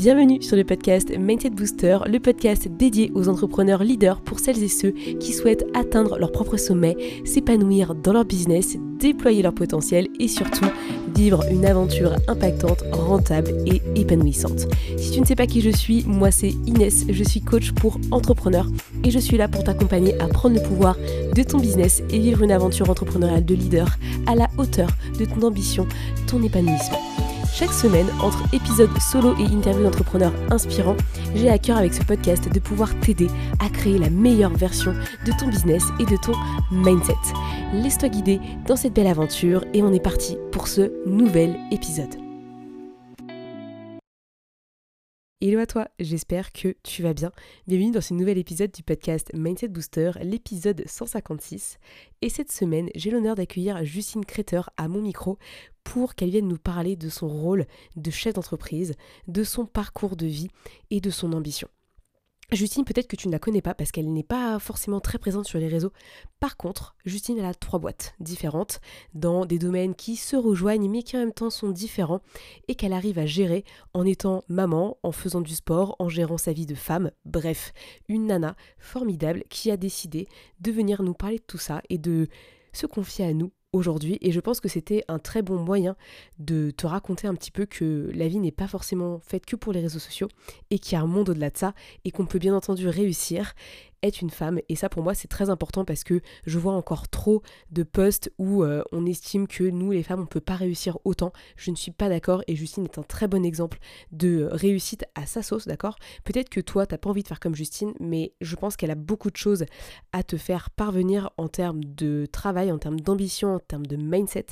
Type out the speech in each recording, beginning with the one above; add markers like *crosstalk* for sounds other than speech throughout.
Bienvenue sur le podcast Mindset Booster, le podcast dédié aux entrepreneurs leaders pour celles et ceux qui souhaitent atteindre leur propre sommet, s'épanouir dans leur business, déployer leur potentiel et surtout vivre une aventure impactante, rentable et épanouissante. Si tu ne sais pas qui je suis, moi c'est Inès, je suis coach pour entrepreneurs et je suis là pour t'accompagner à prendre le pouvoir de ton business et vivre une aventure entrepreneuriale de leader à la hauteur de ton ambition, ton épanouissement. Chaque semaine, entre épisodes solo et interviews d'entrepreneurs inspirants, j'ai à cœur avec ce podcast de pouvoir t'aider à créer la meilleure version de ton business et de ton mindset. Laisse-toi guider dans cette belle aventure et on est parti pour ce nouvel épisode. Hello à toi, j'espère que tu vas bien. Bienvenue dans ce nouvel épisode du podcast Mindset Booster, l'épisode 156. Et cette semaine, j'ai l'honneur d'accueillir Justine Créteur à mon micro pour qu'elle vienne nous parler de son rôle de chef d'entreprise, de son parcours de vie et de son ambition. Justine, peut-être que tu ne la connais pas parce qu'elle n'est pas forcément très présente sur les réseaux. Par contre, Justine, elle a trois boîtes différentes dans des domaines qui se rejoignent mais qui en même temps sont différents et qu'elle arrive à gérer en étant maman, en faisant du sport, en gérant sa vie de femme. Bref, une nana formidable qui a décidé de venir nous parler de tout ça et de se confier à nous aujourd'hui et je pense que c'était un très bon moyen de te raconter un petit peu que la vie n'est pas forcément faite que pour les réseaux sociaux et qu'il y a un monde au-delà de ça et qu'on peut bien entendu réussir est une femme. Et ça, pour moi, c'est très important parce que je vois encore trop de posts où euh, on estime que nous, les femmes, on ne peut pas réussir autant. Je ne suis pas d'accord et Justine est un très bon exemple de réussite à sa sauce, d'accord? Peut-être que toi, tu n'as pas envie de faire comme Justine, mais je pense qu'elle a beaucoup de choses à te faire parvenir en termes de travail, en termes d'ambition, en termes de mindset,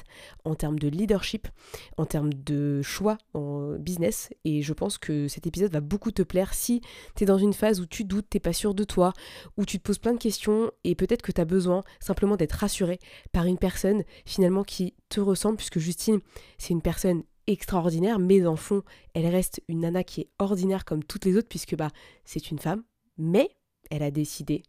en termes de leadership, en termes de choix en business. Et je pense que cet épisode va beaucoup te plaire si tu es dans une phase où tu doutes, tu n'es pas sûr de toi, où tu te poses plein de questions et peut-être que tu as besoin simplement d'être rassuré par une personne finalement qui te ressemble, puisque Justine, c'est une personne extraordinaire, mais en fond, elle reste une nana qui est ordinaire comme toutes les autres, puisque bah, c'est une femme, mais elle a décidé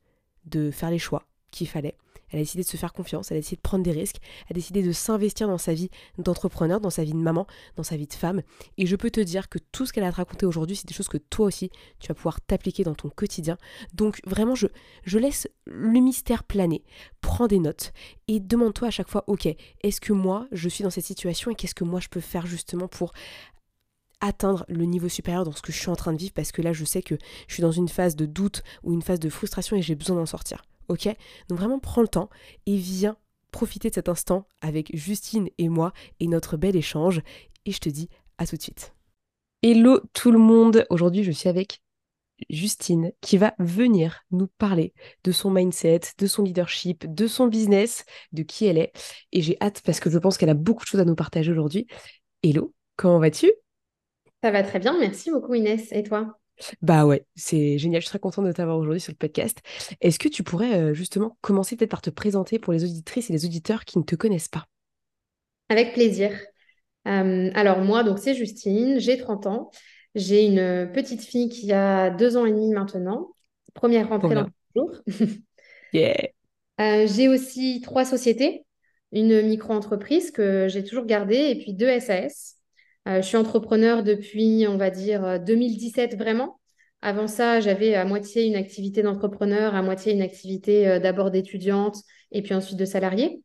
de faire les choix qu'il fallait elle a décidé de se faire confiance, elle a décidé de prendre des risques, elle a décidé de s'investir dans sa vie d'entrepreneur, dans sa vie de maman, dans sa vie de femme. Et je peux te dire que tout ce qu'elle a raconter aujourd'hui, c'est des choses que toi aussi, tu vas pouvoir t'appliquer dans ton quotidien. Donc vraiment, je, je laisse le mystère planer. Prends des notes et demande-toi à chaque fois, ok, est-ce que moi, je suis dans cette situation et qu'est-ce que moi, je peux faire justement pour atteindre le niveau supérieur dans ce que je suis en train de vivre? Parce que là je sais que je suis dans une phase de doute ou une phase de frustration et j'ai besoin d'en sortir ok Donc vraiment prends le temps et viens profiter de cet instant avec Justine et moi et notre bel échange. Et je te dis à tout de suite. Hello tout le monde, aujourd'hui je suis avec Justine qui va venir nous parler de son mindset, de son leadership, de son business, de qui elle est. Et j'ai hâte parce que je pense qu'elle a beaucoup de choses à nous partager aujourd'hui. Hello, comment vas-tu? Ça va très bien, merci beaucoup Inès. Et toi? Bah ouais, c'est génial. Je suis très contente de t'avoir aujourd'hui sur le podcast. Est-ce que tu pourrais euh, justement commencer peut-être par te présenter pour les auditrices et les auditeurs qui ne te connaissent pas? Avec plaisir. Euh, alors moi, donc c'est Justine, j'ai 30 ans. J'ai une petite fille qui a deux ans et demi maintenant. Première rentrée dans le jour. *laughs* yeah. Euh, j'ai aussi trois sociétés. Une micro-entreprise que j'ai toujours gardée et puis deux SAS. Euh, je suis entrepreneur depuis, on va dire, 2017 euh, vraiment. Avant ça, j'avais à moitié une activité d'entrepreneur, à moitié une activité euh, d'abord d'étudiante et puis ensuite de salarié.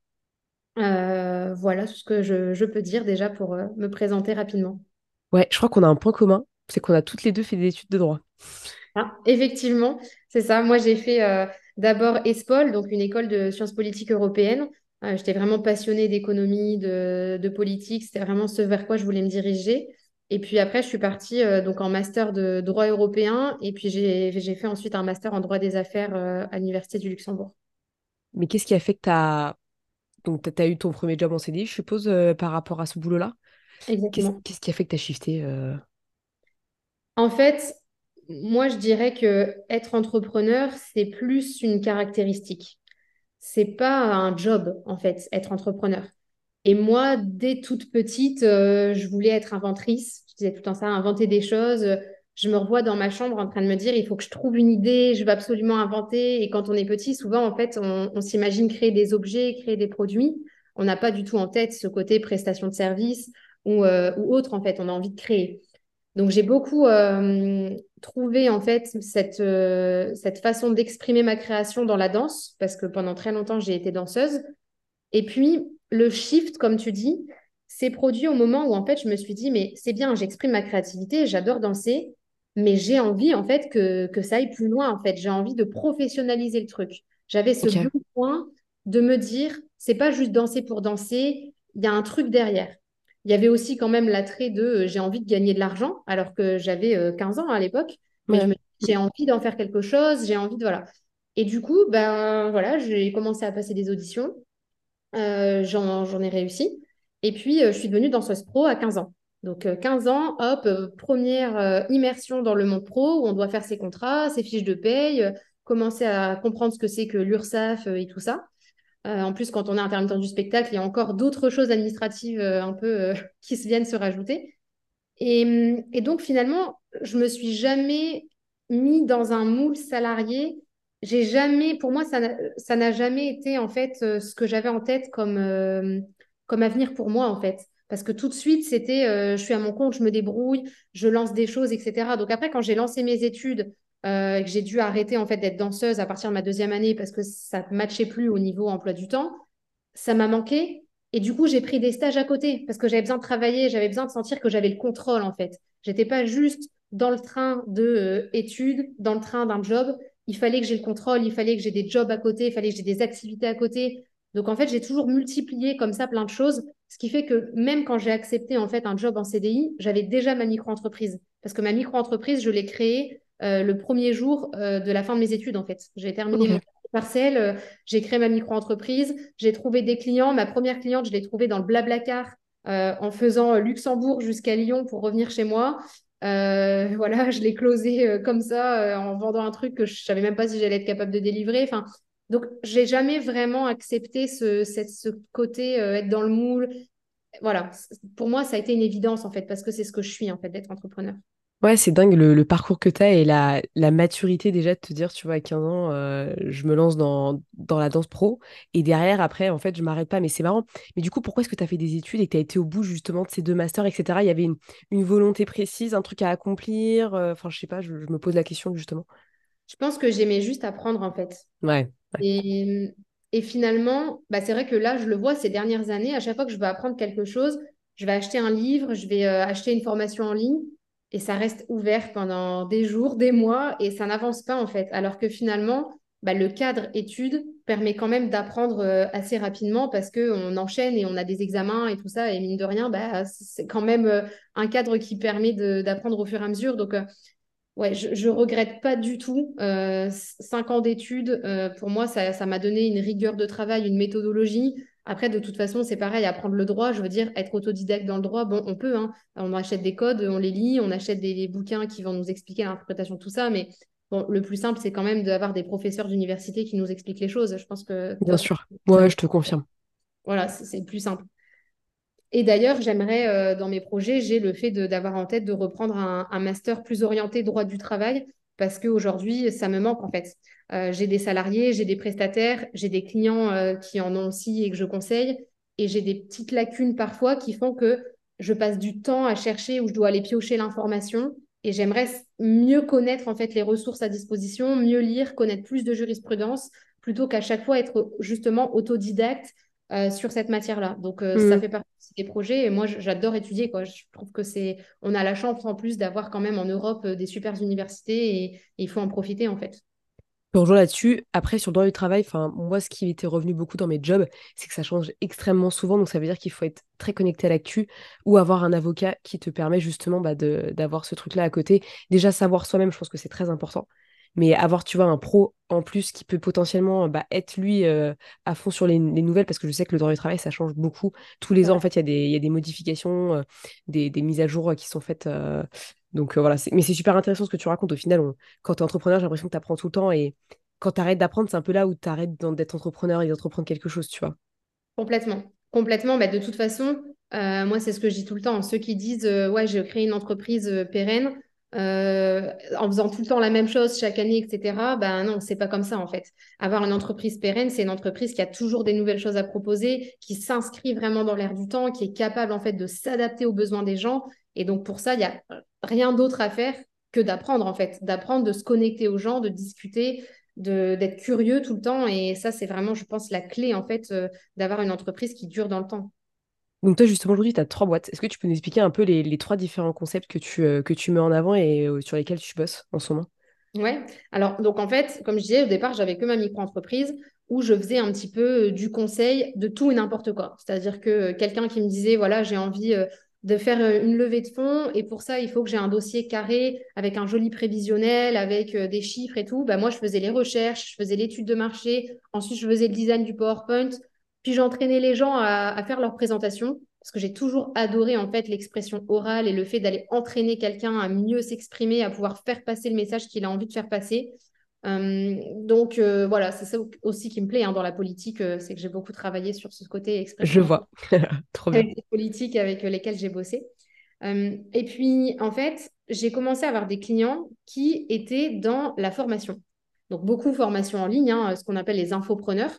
voilà ce que je, peux dire déjà pour me présenter rapidement. Ouais, je crois qu'on a un point commun, c'est qu'on a toutes les deux fait des études de droit. Ah, effectivement, c'est ça. Moi, j'ai fait d'abord ESPOL, donc une école de sciences politiques européennes. Euh, j'étais vraiment passionnée d'économie, de, politique. C'était vraiment ce vers quoi je voulais me diriger. Et puis après, je suis partie euh, donc en master de droit européen. Et puis j'ai fait ensuite un master en droit des affaires euh, à l'Université du Luxembourg. Mais qu'est-ce qui a fait que tu as... Donc, tu as eu ton premier job en CDI, je suppose, par rapport à ce boulot-là? Exactement. Qu'est-ce qui a fait que tu as shifté En fait, moi, je dirais que être entrepreneur, c'est plus une caractéristique c'est pas un job, en fait, être entrepreneur. Et moi, dès toute petite, euh, je voulais être inventrice. Je disais tout le temps ça, inventer des choses. Je me revois dans ma chambre en train de me dire, il faut que je trouve une idée, je veux absolument inventer. Et quand on est petit, souvent, en fait, on, s'imagine créer des objets, créer des produits. On n'a pas du tout en tête ce côté prestation de service ou, euh, ou autre, en fait. On a envie de créer. Donc j'ai beaucoup trouvé en fait cette, cette façon d'exprimer ma création dans la danse, parce que pendant très longtemps j'ai été danseuse. Et puis le shift, comme tu dis, s'est produit au moment où en fait je me suis dit, mais c'est bien, j'exprime ma créativité, j'adore danser, mais j'ai envie en fait que, que ça aille plus loin en fait. J'ai envie de professionnaliser le truc. J'avais ce besoin de me dire, c'est pas juste danser pour danser, il y a un truc derrière. Il y avait aussi quand même l'attrait de euh, j'ai envie de gagner de l'argent, alors que j'avais 15 euh, ans à l'époque. Mais j'ai envie d'en faire quelque chose, j'ai envie de. Voilà. Et du coup, ben voilà, j'ai commencé à passer des auditions. Euh, j'en ai réussi. Et puis, je suis devenue danseuse pro à 15 ans. Donc, 15 ans, hop, première immersion dans le monde pro où on doit faire ses contrats, ses fiches de paye, commencer à comprendre ce que c'est que l'URSSAF et tout ça. Euh, en plus, quand on est intermittent du spectacle, il y a encore d'autres choses administratives euh, un peu euh, *laughs* qui se viennent se rajouter. Et, donc, finalement, je me suis jamais mis dans un moule salarié. J'ai jamais, pour moi, ça n'a jamais été en fait ce que j'avais en tête comme, comme avenir pour moi en fait. Parce que tout de suite, c'était je suis à mon compte, je me débrouille, je lance des choses, etc. Donc après, quand j'ai lancé mes études, euh, que j'ai dû arrêter en fait d'être danseuse à partir de ma deuxième année parce que ça ne matchait plus au niveau emploi du temps. Ça m'a manqué. Et du coup, j'ai pris des stages à côté parce que j'avais besoin de travailler, j'avais besoin de sentir que j'avais le contrôle en fait. J'étais pas juste dans le train de euh, études, dans le train d'un job. Il fallait que j'ai le contrôle, il fallait que j'ai des jobs à côté, il fallait que j'ai des activités à côté. Donc en fait, j'ai toujours multiplié comme ça plein de choses, ce qui fait que même quand j'ai accepté en fait un job en CDI, j'avais déjà ma micro-entreprise parce que ma micro-entreprise, je l'ai créée le premier jour euh, de la fin de mes études, en fait. J'ai terminé mon parcelle, euh, j'ai créé ma micro-entreprise, j'ai trouvé des clients. Ma première cliente, je l'ai trouvée dans le Blablacar en faisant Luxembourg jusqu'à Lyon pour revenir chez moi. *laughs* voilà, je l'ai closé comme ça en vendant un truc que je savais même pas si j'allais être capable de délivrer. Enfin, donc, j'ai jamais vraiment accepté ce, ce côté être dans le moule. Voilà, pour moi, ça a été une évidence en fait, parce que c'est ce que je suis en fait, d'être entrepreneur. Ouais, c'est dingue le, parcours que tu as et la, maturité déjà de te dire, tu vois, à 15 ans, euh, je me lance dans, la danse pro et derrière, après, en fait, je m'arrête pas. Mais c'est marrant. Mais du coup, pourquoi est-ce que tu as fait des études et que tu as été au bout justement de ces deux masters, etc. Il y avait une, volonté précise, un truc à accomplir euh, Enfin, je sais pas, je, me pose la question justement. Je pense que j'aimais juste apprendre en fait. Ouais. Et, finalement, bah, c'est vrai que là, je le vois ces dernières années, à chaque fois que je veux apprendre quelque chose, je vais acheter un livre, je vais euh, acheter une formation en ligne et ça reste ouvert pendant des jours, des mois, et ça n'avance pas en fait. Alors que finalement, bah, le cadre études permet quand même d'apprendre euh, assez rapidement parce qu'on enchaîne et on a des examens et tout ça, et mine de rien, bah, c'est quand même euh, un cadre qui permet d'apprendre au fur et à mesure. Donc, euh, ouais, je, regrette pas du tout. cinq ans d'études, pour moi, ça m'a donné une rigueur de travail, une méthodologie. Après, de toute façon, c'est pareil, apprendre le droit, je veux dire, être autodidacte dans le droit, bon, on peut, hein. on achète des codes, on les lit, on achète des, bouquins qui vont nous expliquer l'interprétation, tout ça, mais bon, le plus simple, c'est quand même d'avoir des professeurs d'université qui nous expliquent les choses. Je pense que... Bien sûr, ouais, je te confirme. Voilà, c'est le plus simple. Et d'ailleurs, j'aimerais, euh, dans mes projets, j'ai le fait d'avoir en tête de reprendre un, un, master plus orienté droit du travail, parce qu'aujourd'hui, ça me manque en fait. Euh, j'ai des salariés, j'ai des prestataires, j'ai des clients euh, qui en ont aussi et que je conseille. Et j'ai des petites lacunes parfois qui font que je passe du temps à chercher où je dois aller piocher l'information. Et j'aimerais mieux connaître en fait les ressources à disposition, mieux lire, connaître plus de jurisprudence, plutôt qu'à chaque fois être justement autodidacte euh, sur cette matière-là. Donc ça mmh. fait partie des projets et moi j'adore étudier quoi. Je trouve que c'est on a la chance en plus d'avoir quand même en Europe des super universités et il faut en profiter en fait. Bonjour là-dessus. Après, sur le droit du travail, moi, ce qui était revenu beaucoup dans mes jobs, c'est que ça change extrêmement souvent. Donc, ça veut dire qu'il faut être très connecté à l'actu ou avoir un avocat qui te permet justement bah, d'avoir ce truc-là à côté. Déjà, savoir soi-même, je pense que c'est très important. Mais avoir, tu vois, un pro en plus qui peut potentiellement bah, être lui euh, à fond sur les, nouvelles, parce que je sais que le droit du travail, ça change beaucoup. Tous les ans, en fait, il y, y, a des modifications, euh, des, mises à jour qui sont faites euh, donc euh, voilà, mais c'est super intéressant ce que tu racontes. Au final, quand tu es entrepreneur, j'ai l'impression que tu apprends tout le temps et quand tu arrêtes d'apprendre, c'est un peu là où tu arrêtes d'être entrepreneur et d'entreprendre quelque chose, tu vois. Complètement. Complètement. Bah, de toute façon, euh, moi, c'est ce que je dis tout le temps. Ceux qui disent euh, Ouais, j'ai créé une entreprise pérenne en faisant tout le temps la même chose chaque année, etc. Ben non, c'est pas comme ça en fait. Avoir une entreprise pérenne, c'est une entreprise qui a toujours des nouvelles choses à proposer, qui s'inscrit vraiment dans l'air du temps, qui est capable en fait de s'adapter aux besoins des gens Et donc, pour ça, il n'y a rien d'autre à faire que d'apprendre, en fait, d'apprendre, de se connecter aux gens, de discuter, d'être curieux tout le temps. Et ça, c'est vraiment, je pense, la clé, en fait, euh, d'avoir une entreprise qui dure dans le temps. Donc toi, justement, aujourd'hui, tu as trois boîtes. Est-ce que tu peux nous expliquer un peu les, trois différents concepts que tu, euh, que tu mets en avant et euh, sur lesquels tu bosses en ce moment? Ouais, alors donc en fait, comme je disais au départ, j'avais que ma micro-entreprise où je faisais un petit peu du conseil de tout et n'importe quoi. C'est-à-dire que quelqu'un qui me disait, voilà, j'ai envie de faire euh, une levée de fonds et pour ça, il faut que j'ai un dossier carré avec un joli prévisionnel, avec euh, des chiffres et tout. Bah, moi, je faisais les recherches, je faisais l'étude de marché, ensuite, je faisais le design du PowerPoint, puis j'entraînais les gens à, faire leur présentation parce que j'ai toujours adoré en fait l'expression orale et le fait d'aller entraîner quelqu'un à mieux s'exprimer, à pouvoir faire passer le message qu'il a envie de faire passer. Euh, donc voilà, c'est ça aussi qui me plaît hein, dans la politique, c'est que j'ai beaucoup travaillé sur ce côté expression. Je vois, *laughs* trop bien. Avec les politiques avec lesquelles j'ai bossé. et puis en fait, j'ai commencé à avoir des clients qui étaient dans la formation. Donc beaucoup formation en ligne, hein, ce qu'on appelle les infopreneurs.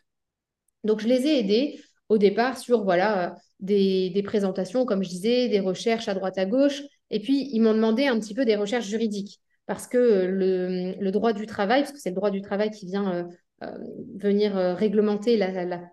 Donc je les ai aidés au départ sur voilà des, des présentations, comme je disais, des recherches à droite à gauche. Et puis ils m'ont demandé un petit peu des recherches juridiques parce que le, droit du travail, parce que c'est le droit du travail qui vient euh, euh, venir euh, réglementer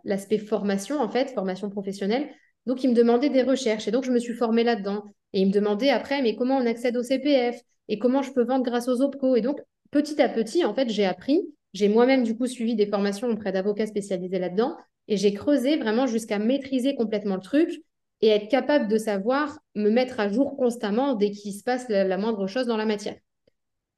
l'aspect formation, en fait, formation professionnelle. Donc, il me demandait des recherches et donc je me suis formée là-dedans. Et il me demandait après, mais comment on accède au CPF et comment je peux vendre grâce aux OPCO. Et donc, petit à petit, en fait, j'ai appris. J'ai moi-même, du coup, suivi des formations auprès d'avocats spécialisés là-dedans et j'ai creusé vraiment jusqu'à maîtriser complètement le truc et être capable de savoir me mettre à jour constamment dès qu'il se passe la moindre chose dans la matière.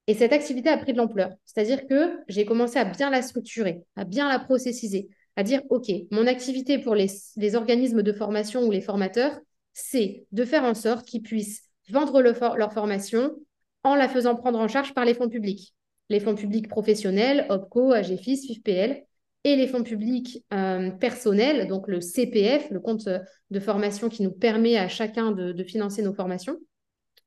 Et cette activité a pris de l'ampleur. C'est-à-dire que j'ai commencé à bien la structurer, à bien la processiser, à dire, OK, mon activité pour les, organismes de formation ou les formateurs, c'est de faire en sorte qu'ils puissent vendre leur formation en la faisant prendre en charge par les fonds publics. Les fonds publics professionnels, OPCO, AGFIS, FIFPL, et les fonds publics euh, personnels, donc le CPF, le compte de formation qui nous permet à chacun de financer nos formations.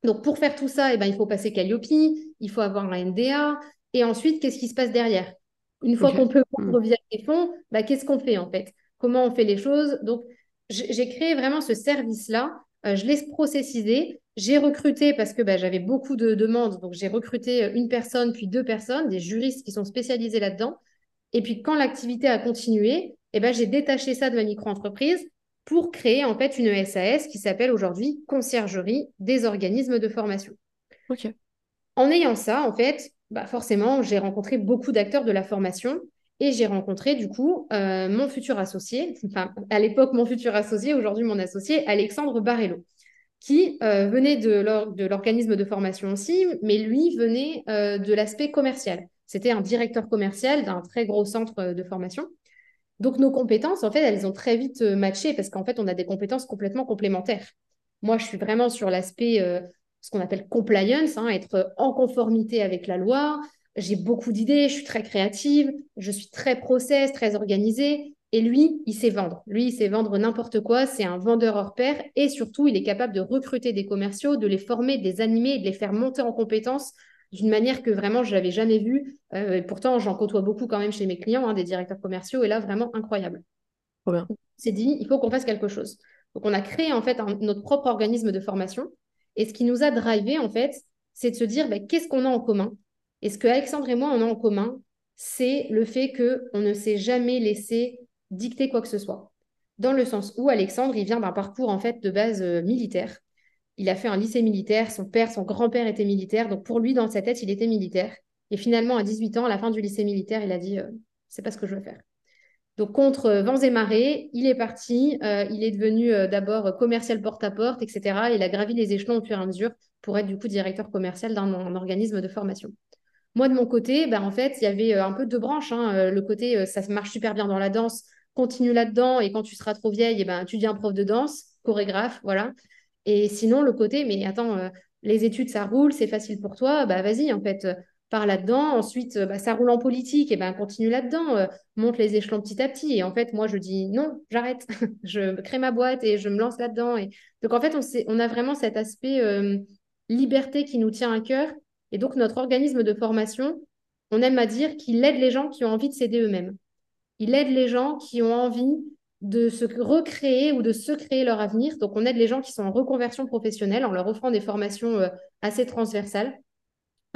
Donc, pour faire tout ça, eh ben, il faut passer Calliope, il faut avoir un NDA. Et ensuite, qu'est-ce qui se passe derrière? Une fois qu'on peut vendre hmm. via les fonds, bah, qu'est-ce qu'on fait en fait? Comment on fait les choses? Donc, j'ai créé vraiment ce service-là. Euh, je l'ai processisé. J'ai recruté parce que bah, j'avais beaucoup de demandes. Donc, j'ai recruté euh, une personne, puis deux personnes, des juristes qui sont spécialisés là-dedans. Et puis, quand l'activité a continué, eh ben, j'ai détaché ça de ma micro-entreprise pour créer en fait une SAS qui s'appelle aujourd'hui Conciergerie des organismes de formation. En ayant ça, en fait, bah forcément, j'ai rencontré beaucoup d'acteurs de la formation et j'ai rencontré du coup euh, mon futur associé, enfin à l'époque mon futur associé, aujourd'hui mon associé, Alexandre Barello, qui euh, venait de l'organisme de formation aussi, mais lui venait euh, de l'aspect commercial. C'était un directeur commercial d'un très gros centre de formation. Donc, nos compétences, en fait, elles ont très vite euh, matché parce qu'en fait, on a des compétences complètement complémentaires. Moi, je suis vraiment sur l'aspect, euh, ce qu'on appelle compliance, hein, être en conformité avec la loi. J'ai beaucoup d'idées, je suis très créative, je suis très process, très organisée. Et lui, il sait vendre. Lui, il sait vendre n'importe quoi. C'est un vendeur hors pair. Et surtout, il est capable de recruter des commerciaux, de les former, de les animer et de les faire monter en compétences d'une manière que vraiment je n'avais jamais vue. Euh, et pourtant, j'en côtoie beaucoup quand même chez mes clients, hein, des directeurs commerciaux, et là, vraiment incroyable. Bien. C'est dit, il faut qu'on fasse quelque chose. Donc, on a créé en fait notre propre organisme de formation. Et ce qui nous a drivé, en fait, c'est de se dire ben, qu'est-ce qu'on a en commun? Et ce que Alexandre et moi, on a en commun, c'est le fait qu'on ne s'est jamais laissé dicter quoi que ce soit. Dans le sens où Alexandre, il vient d'un parcours en fait de base euh, militaire il a fait un lycée militaire, son père, son grand-père était militaire, donc pour lui, dans sa tête, il était militaire. Et finalement, à 18 ans, à la fin du lycée militaire, il a dit euh, c'est pas ce que je veux faire. Donc, contre euh, vents et marées, il est parti. Il est devenu d'abord commercial porte-à-porte, etc. Il a gravi les échelons au fur et à mesure pour être du coup directeur commercial d'un organisme de formation. Moi, de mon côté, ben, en fait, il y avait un peu deux branches. Hein. Le côté, ça marche super bien dans la danse, continue là-dedans, et quand tu seras trop vieille, eh ben, tu deviens prof de danse, chorégraphe, voilà. Et sinon, le côté, mais attends, euh, les études, ça roule, c'est facile pour toi, bah vas-y, en fait, euh, pars là-dedans. Ensuite, euh, bah, ça roule en politique, et ben continue là-dedans, monte les échelons petit à petit. Et en fait, moi, je dis non, j'arrête, *laughs* je crée ma boîte et je me lance là-dedans. Et... Donc, en fait, on, on a vraiment cet aspect liberté qui nous tient à cœur. Et donc, notre organisme de formation, on aime à dire qu'il aide les gens qui ont envie de s'aider eux-mêmes. Il aide les gens qui ont envie de se recréer ou de se créer leur avenir. Donc, on aide les gens qui sont en reconversion professionnelle en leur offrant des formations euh, assez transversales.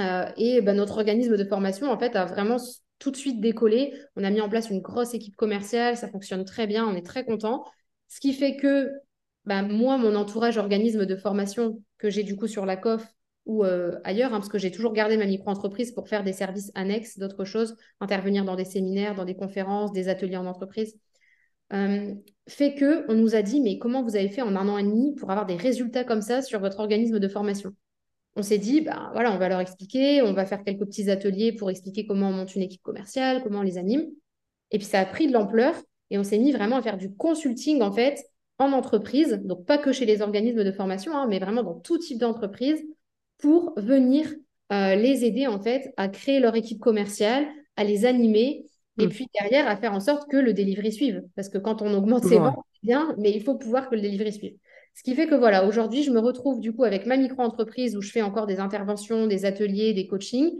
Euh, et ben, notre organisme de formation, en fait, a vraiment tout de suite décollé. On a mis en place une grosse équipe commerciale, ça fonctionne très bien, on est très content. Ce qui fait que ben, moi, mon entourage organisme de formation que j'ai du coup sur la COF ou euh, ailleurs, hein, parce que j'ai toujours gardé ma micro-entreprise pour faire des services annexes, d'autres choses, intervenir dans des séminaires, dans des conférences, des ateliers en entreprise. Euh, fait que on nous a dit mais comment vous avez fait en un an et demi pour avoir des résultats comme ça sur votre organisme de formation? On s'est dit bah voilà on va leur expliquer, on va faire quelques petits ateliers pour expliquer comment on monte une équipe commerciale, comment on les anime. Et puis ça a pris de l'ampleur et on s'est mis vraiment à faire du consulting en fait en entreprise, donc pas que chez les organismes de formation, hein, mais vraiment dans tout type d'entreprise pour venir euh, les aider en fait à créer leur équipe commerciale, à les animer et mm. puis derrière, à faire en sorte que le delivery suive. Parce que quand on augmente ses ventes, c'est bien, mais il faut pouvoir que le delivery suive. Ce qui fait que voilà, aujourd'hui, je me retrouve du coup avec ma micro-entreprise où je fais encore des interventions, des ateliers, des coachings,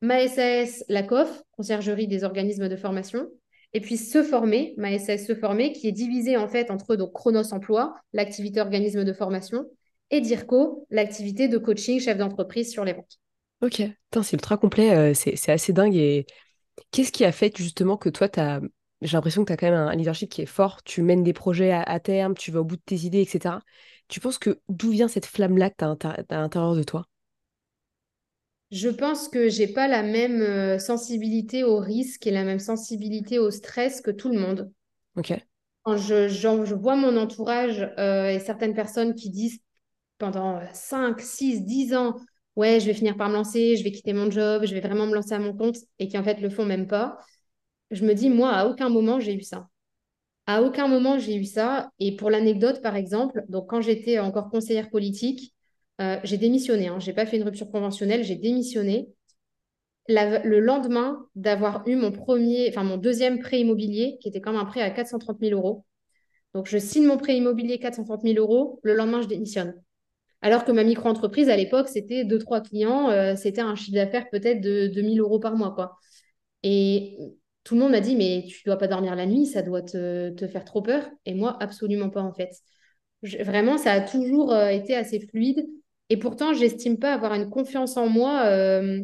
ma SAS, la COF, conciergerie des organismes de formation, et puis se former, ma SAS se former, qui est divisée en fait entre donc Chronos Emploi, l'activité organisme de formation, et DIRCO, l'activité de coaching chef d'entreprise sur les ventes. Ok, c'est ultra complet, euh, c'est assez dingue et Qu'est-ce qui a fait justement que toi, as... j'ai l'impression que tu as quand même un leadership qui est fort, tu mènes des projets à, terme, tu vas au bout de tes idées, etc. Tu penses que d'où vient cette flamme-là que tu as à l'intérieur de toi? Je pense que j'ai pas la même euh, sensibilité au risque et la même sensibilité au stress que tout le monde. Ok. Quand je, je vois mon entourage euh, et certaines personnes qui disent pendant 5, 6, 10 ans ouais, je vais finir par me lancer, je vais quitter mon job, je vais vraiment me lancer à mon compte et qui en fait le font même pas, je me dis, moi, à aucun moment j'ai eu ça. À aucun moment j'ai eu ça. Et pour l'anecdote, par exemple, donc quand j'étais encore conseillère politique, euh, j'ai démissionné. Hein. Je n'ai pas fait une rupture conventionnelle, j'ai démissionné. le lendemain d'avoir eu mon premier, enfin mon deuxième prêt immobilier, qui était quand même un prêt à 430 000 euros. Donc je signe mon prêt immobilier 430 000 euros. Le lendemain, je démissionne. Alors que ma micro-entreprise, à l'époque, c'était deux, trois clients, euh, c'était un chiffre d'affaires peut-être de 2000 euros par mois. Quoi. Et tout le monde m'a dit, mais tu dois pas dormir la nuit, ça doit te, faire trop peur. Et moi, absolument pas, en fait. vraiment, ça a toujours euh, été assez fluide. Et pourtant, j'estime pas avoir une confiance en moi euh,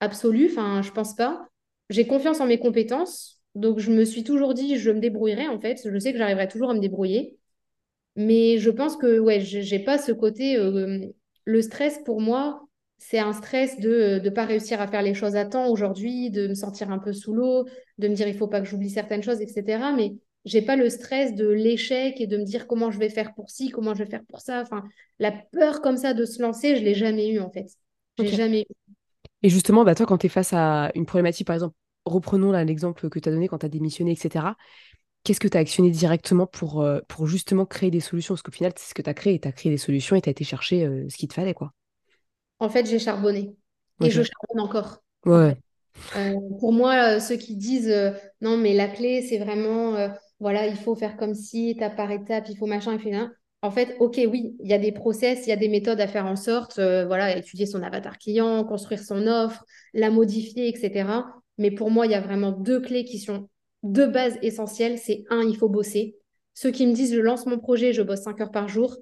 absolue. Enfin, je pense pas. J'ai confiance en mes compétences. Donc, je me suis toujours dit, je me débrouillerai, en fait. Je sais que j'arriverai toujours à me débrouiller. Mais je pense que ouais, j'ai pas ce côté. Euh, le stress, pour moi, c'est un stress de ne pas réussir à faire les choses à temps aujourd'hui, de me sentir un peu sous l'eau, de me dire il faut pas que j'oublie certaines choses, etc. Mais j'ai pas le stress de l'échec et de me dire comment je vais faire pour ci, comment je vais faire pour ça. Enfin, la peur comme ça de se lancer, je l'ai jamais eu en fait. J'ai jamais eu. Et justement, bah toi, quand tu es face à une problématique, par exemple, reprenons l'exemple que tu as donné quand tu as démissionné, etc qu'est-ce que tu as actionné directement pour, euh, pour justement créer des solutions? Parce qu'au final, c'est ce que tu as créé. Tu as créé des solutions et tu as été chercher euh, ce qu'il te fallait. quoi. En fait, j'ai charbonné. Et je charbonne encore. Ouais. Euh, pour moi, ceux qui disent non, mais la clé, c'est vraiment, voilà, il faut faire comme si, étape par étape, il faut machin, et puis En fait, ok, oui, il y a des process, il y a des méthodes à faire en sorte, voilà, étudier son avatar client, construire son offre, la modifier, etc. Mais pour moi, il y a vraiment deux clés qui sont deux bases essentielles, c'est un, il faut bosser. Ceux qui me disent, je lance mon projet, je bosse 5 heures par jour,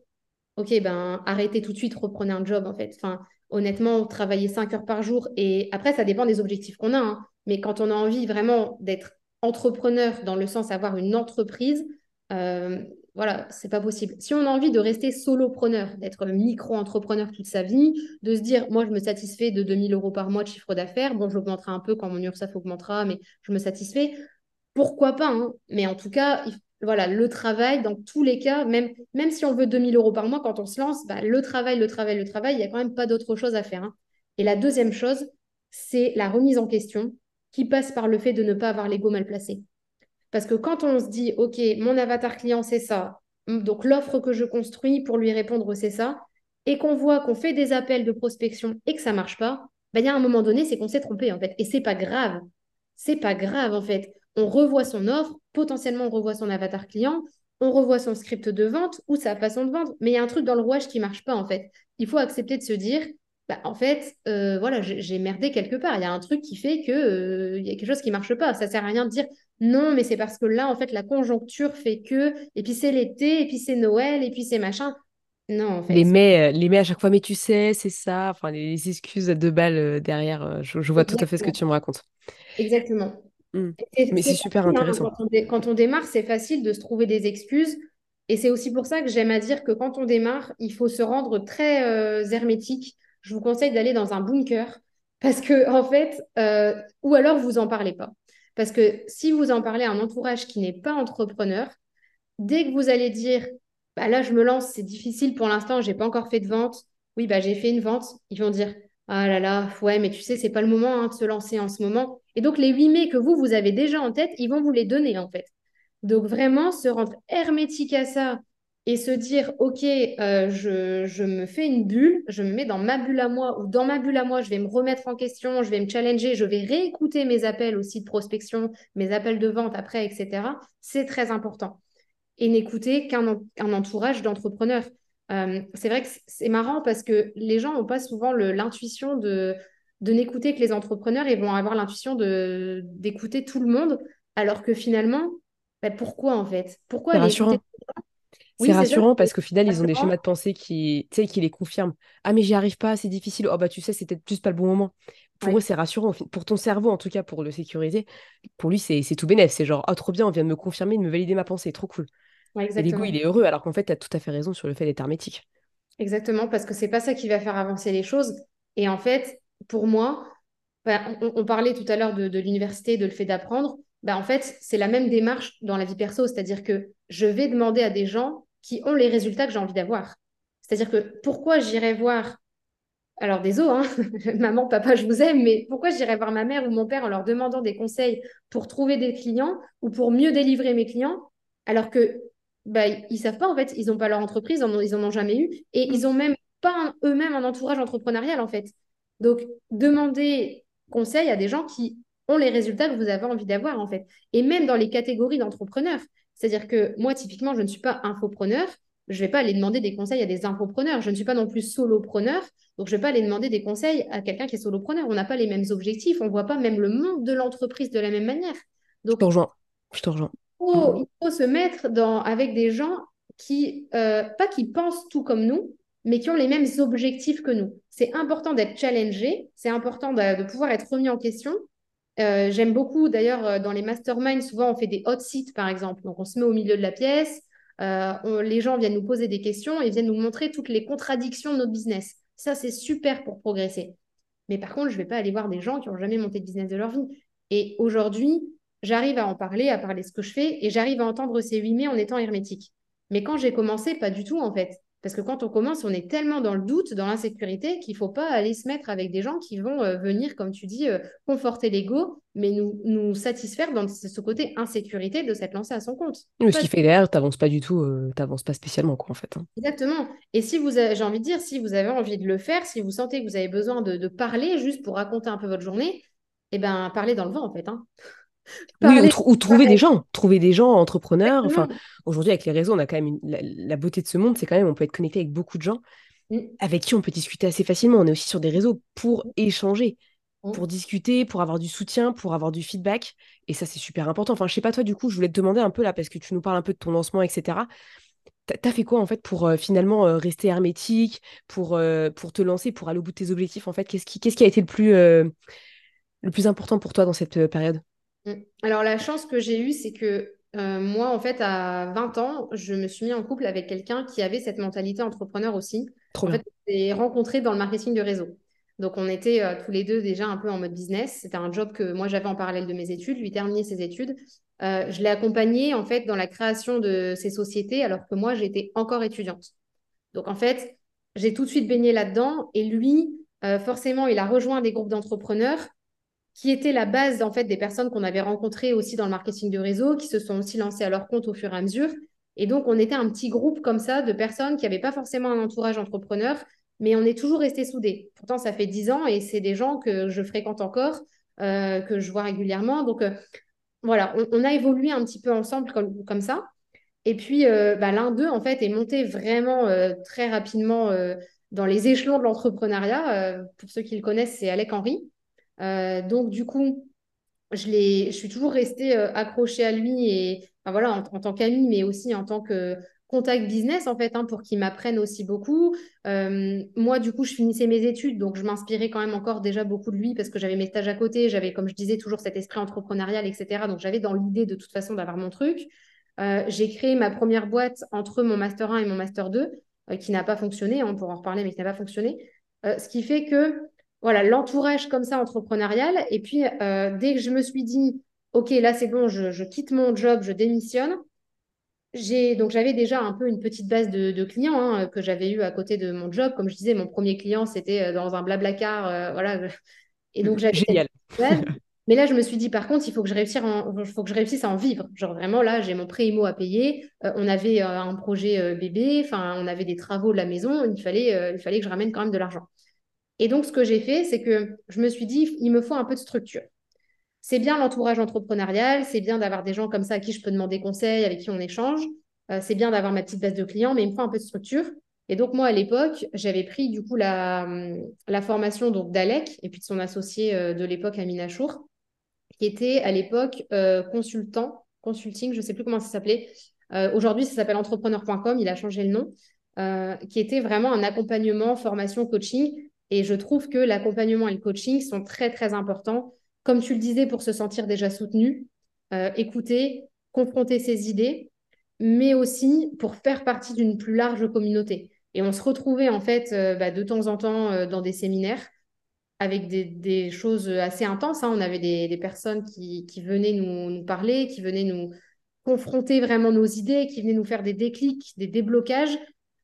ok, ben arrêtez tout de suite, reprenez un job en fait. Enfin, honnêtement, travailler 5 heures par jour, et après, ça dépend des objectifs qu'on a, hein. mais quand on a envie vraiment d'être entrepreneur dans le sens d'avoir une entreprise, euh, voilà, c'est pas possible. Si on a envie de rester solopreneur, d'être micro-entrepreneur toute sa vie, de se dire, moi, je me satisfais de 2000 euros par mois de chiffre d'affaires, bon, j'augmenterai un peu quand mon URSAF augmentera, mais je me satisfais pourquoi pas hein. Mais en tout cas, voilà, le travail, dans tous les cas, même, si on veut 2000 euros par mois, quand on se lance, bah, le travail, le travail, le travail, il n'y a quand même pas d'autre chose à faire. Hein. Et la deuxième chose, c'est la remise en question qui passe par le fait de ne pas avoir l'ego mal placé. Parce que quand on se dit, OK, mon avatar client, c'est ça, donc l'offre que je construis pour lui répondre, c'est ça, et qu'on voit qu'on fait des appels de prospection et que ça ne marche pas, bah, il y a un moment donné, c'est qu'on s'est trompé, en fait. Et c'est pas grave. C'est pas grave, en fait on revoit son offre, potentiellement on revoit son avatar client, on revoit son script de vente ou sa façon de vendre. Mais il y a un truc dans le rouage qui ne marche pas en fait. Il faut accepter de se dire, bah, en fait, euh, voilà, j'ai merdé quelque part. Il y a un truc qui fait que euh, il y a quelque chose qui marche pas. Ça sert à rien de dire non, mais c'est parce que là, en fait, la conjoncture fait que, et puis c'est l'été, et puis c'est Noël, et puis c'est machin. Non, en fait. Les mets, les mets à chaque fois, mais tu sais, c'est ça. Enfin, les excuses à deux balles derrière. Je, vois tout à fait ce que tu me racontes. Exactement. Mmh. Mais c'est super hein, intéressant. quand, on démarre, c'est facile de se trouver des excuses. Et c'est aussi pour ça que j'aime à dire que quand on démarre, il faut se rendre très euh, hermétique. Je vous conseille d'aller dans un bunker *laughs* parce que, en fait, euh, ou alors vous en parlez pas. Parce que si vous en parlez à un entourage qui n'est pas entrepreneur, dès que vous allez dire, bah là, je me lance, c'est difficile pour l'instant, j'ai pas encore fait de vente. Oui, bah j'ai fait une vente. Ils vont dire, ah là là, ouais, mais tu sais, c'est pas le moment hein, de se lancer en ce moment. Et donc, les 8 mai que vous, vous avez déjà en tête, ils vont vous les donner, en fait. Donc, vraiment, se rendre hermétique à ça et se dire, OK, euh, je, me fais une bulle, je me mets dans ma bulle à moi, ou dans ma bulle à moi, je vais me remettre en question, je vais me challenger, je vais réécouter mes appels aussi de prospection, mes appels de vente après, etc. C'est très important. Et n'écouter qu'un entourage d'entrepreneurs. Euh, c'est vrai que c'est marrant parce que les gens n'ont pas souvent l'intuition de, de n'écouter que les entrepreneurs et vont avoir l'intuition d'écouter tout le monde, alors que finalement, bah, pourquoi en fait? Pourquoi C'est rassurant. rassurant parce qu'au final, ils ont des schémas de pensée qui, qui les confirment. Ah, mais j'y arrive pas, c'est difficile. Oh, bah, tu sais, c'est peut-être juste pas le bon moment. Pour eux, c'est rassurant. Pour ton cerveau, en tout cas, pour le sécuriser, pour lui, c'est tout bénef. C'est genre, oh, trop bien, on vient de me confirmer, de me valider ma pensée. Trop cool. Ouais, l'ego, il est heureux, alors qu'en fait, tu as tout à fait raison sur le fait d'être hermétique. Exactement, parce que c'est pas ça qui va faire avancer les choses. Et en fait, pour moi, bah, on, parlait tout à l'heure de, l'université, de le fait d'apprendre. Bah, en fait, c'est la même démarche dans la vie perso, c'est-à-dire que je vais demander à des gens qui ont les résultats que j'ai envie d'avoir. C'est-à-dire que pourquoi j'irais voir, alors désolé, hein, *laughs* maman, papa, je vous aime, mais pourquoi j'irais voir ma mère ou mon père en leur demandant des conseils pour trouver des clients ou pour mieux délivrer mes clients, alors que bah, ils savent pas en fait, ils n'ont pas leur entreprise, ils en ont jamais eu, et ils ont même pas eux-mêmes un entourage entrepreneurial en fait. Donc, demandez conseil à des gens qui ont les résultats que vous avez envie d'avoir en fait. Et même dans les catégories d'entrepreneurs. C'est-à-dire que moi, typiquement, je ne suis pas infopreneur. Je ne vais pas aller demander des conseils à des infopreneurs. Je ne suis pas non plus solopreneur. Donc, je ne vais pas aller demander des conseils à quelqu'un qui est solopreneur. On n'a pas les mêmes objectifs. On ne voit pas même le monde de l'entreprise de la même manière. Donc, je te rejoins. Je te rejoins il faut se mettre dans, avec des gens qui, euh, pas qui pensent tout comme nous, mais qui ont les mêmes objectifs que nous. C'est important d'être challengé, c'est important de, pouvoir être remis en question. Euh, j'aime beaucoup, d'ailleurs, euh, dans les masterminds, souvent on fait des hot seats, par exemple. Donc on se met au milieu de la pièce, les gens viennent nous poser des questions et viennent nous montrer toutes les contradictions de notre business. Ça, c'est super pour progresser. Mais par contre, je ne vais pas aller voir des gens qui n'ont jamais monté de business de leur vie. Et aujourd'hui, j'arrive à en parler, à parler ce que je fais, et j'arrive à entendre ces huit mais en étant hermétique. Mais quand j'ai commencé, pas du tout en fait. Parce que quand on commence, on est tellement dans le doute, dans l'insécurité, qu'il ne faut pas aller se mettre avec des gens qui vont euh, venir, comme tu dis, euh, conforter l'ego, mais nous, nous satisfaire dans ce côté insécurité de s'être lancé à son compte. ce qui fait derrière, tu n'avances pas du tout, euh, tu n'avances pas spécialement, quoi, en fait. Hein. Exactement. Et si vous avez, j'ai envie de dire, si vous avez envie de le faire, si vous sentez que vous avez besoin de, parler juste pour raconter un peu votre journée, eh ben, parlez dans le vent, en fait. Hein. Oui, ou, trouver des gens, trouver des gens entrepreneurs. Enfin, aujourd'hui, avec les réseaux, on a quand même la, beauté de ce monde, c'est quand même on peut être connecté avec beaucoup de gens mm. avec qui on peut discuter assez facilement. On est aussi sur des réseaux pour mm. échanger, mm. pour discuter, pour avoir du soutien, pour avoir du feedback. Et ça, c'est super important. Enfin, je sais pas toi, du coup, je voulais te demander un peu là, parce que tu nous parles un peu de ton lancement, etc. T'as fait quoi en fait pour euh, finalement euh, rester hermétique, pour, euh, pour te lancer, pour aller au bout de tes objectifs en fait? Qu'est-ce qui, qu'est-ce qui a été le plus, le plus important pour toi dans cette période? Alors, la chance que j'ai eue, c'est que euh, moi, en fait, à 20 ans, je me suis mis en couple avec quelqu'un qui avait cette mentalité entrepreneur aussi. Trop en fait, on s'est rencontrés dans le marketing de réseau. Donc, on était euh, tous les deux déjà un peu en mode business. C'était un job que moi, j'avais en parallèle de mes études. Lui terminait ses études. Euh, je l'ai accompagné, en fait, dans la création de ces sociétés, alors que moi, j'étais encore étudiante. Donc, en fait, j'ai tout de suite baigné là-dedans. Et lui, forcément, il a rejoint des groupes d'entrepreneurs qui était la base en fait des personnes qu'on avait rencontrées aussi dans le marketing de réseau, qui se sont aussi lancées à leur compte au fur et à mesure. Et donc, on était un petit groupe comme ça de personnes qui n'avaient pas forcément un entourage entrepreneur, mais on est toujours restés soudés. Pourtant, ça fait dix ans et c'est des gens que je fréquente encore, euh, que je vois régulièrement. Donc, euh, voilà, on, a évolué un petit peu ensemble comme, comme ça. Et puis, euh, bah, l'un d'eux, en fait, est monté vraiment très rapidement dans les échelons de l'entrepreneuriat. pour ceux qui le connaissent, c'est Alec Henry. Donc, du coup, je, suis toujours restée accrochée à lui et voilà, en, tant qu'amie, mais aussi en tant que contact business en fait hein, pour qu'ils m'apprennent aussi beaucoup. Euh, moi du coup je finissais mes études donc je m'inspirais quand même encore déjà beaucoup de lui parce que j'avais mes stages à côté, j'avais comme je disais toujours cet esprit entrepreneurial etc. Donc j'avais dans l'idée de toute façon d'avoir mon truc. Euh, j'ai créé ma première boîte entre mon master 1 et mon master 2 euh, qui n'a pas fonctionné, hein, on pourra en reparler mais qui n'a pas fonctionné. ce qui fait que voilà l'entourage comme ça entrepreneurial et puis dès que je me suis dit ok là c'est bon je quitte mon job, je démissionne donc j'avais déjà un peu une petite base de, clients hein, que j'avais eu à côté de mon job. Comme je disais, mon premier client c'était euh, dans un blablacar, car, euh, voilà. Et donc j'avais génial. Mais là, je me suis dit, par contre, il faut que je réussisse, faut que je réussisse à en vivre. Genre vraiment, là, j'ai mon pré-IMO à payer. Euh, on avait un projet bébé, enfin, on avait des travaux de la maison. Il fallait, il fallait que je ramène quand même de l'argent. Et donc, ce que j'ai fait, c'est que je me suis dit, il me faut un peu de structure c'est bien l'entourage entrepreneurial, c'est bien d'avoir des gens comme ça à qui je peux demander conseil, avec qui on échange. Euh, c'est bien d'avoir ma petite base de clients, mais il me faut un peu de structure. Et donc, moi, à l'époque, j'avais pris du coup la, formation d'Alec et puis de son associé euh, de l'époque, Amina Chour, qui était à l'époque euh, consultant, consulting, je ne sais plus comment ça s'appelait. Aujourd'hui, ça s'appelle entrepreneur.com, il a changé le nom, qui était vraiment un accompagnement, formation, coaching. Et je trouve que l'accompagnement et le coaching sont très, très importants comme tu le disais, pour se sentir déjà soutenu, euh, écouter, confronter ses idées, mais aussi pour faire partie d'une plus large communauté. Et on se retrouvait en fait euh, bah, de temps en temps euh, dans des séminaires avec des, choses assez intenses. Hein. On avait des, personnes qui, venaient nous, parler, qui venaient nous confronter vraiment nos idées, qui venaient nous faire des déclics, des déblocages.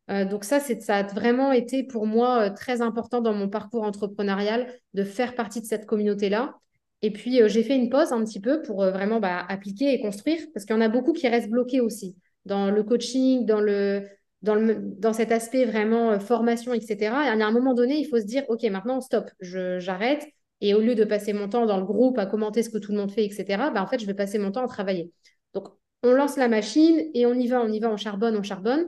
Donc ça, ça a vraiment été pour moi très important dans mon parcours entrepreneurial de faire partie de cette communauté-là et puis, euh, j'ai fait une pause un petit peu pour euh, vraiment bah, appliquer et construire, parce qu'il y en a beaucoup qui restent bloqués aussi dans le coaching, dans, le, dans, le, dans cet aspect vraiment euh, formation, etc. Et à un moment donné, il faut se dire, OK, maintenant, stop, j'arrête. Et au lieu de passer mon temps dans le groupe à commenter ce que tout le monde fait, etc., bah, en fait, je vais passer mon temps à travailler. Donc, on lance la machine et on y va, on y va, on charbonne, on charbonne.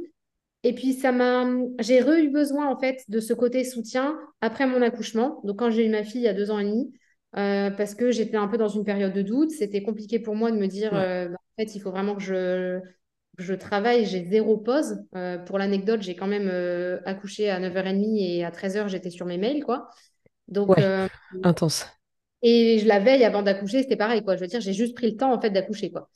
Et puis, ça m'a, j'ai eu besoin, en fait, de ce côté soutien après mon accouchement. Donc, quand j'ai eu ma fille il y a deux ans et demi, euh, parce que j'étais un peu dans une période de doute. C'était compliqué pour moi de me dire, euh, bah, en fait, il faut vraiment que je, je travaille. J'ai zéro pause. Euh, pour l'anecdote, j'ai quand même accouché à 9h30 et à 13h, j'étais sur mes mails, quoi. Donc, intense. Et la veille, avant d'accoucher, c'était pareil, quoi. Je veux dire, j'ai juste pris le temps, en fait, d'accoucher, quoi.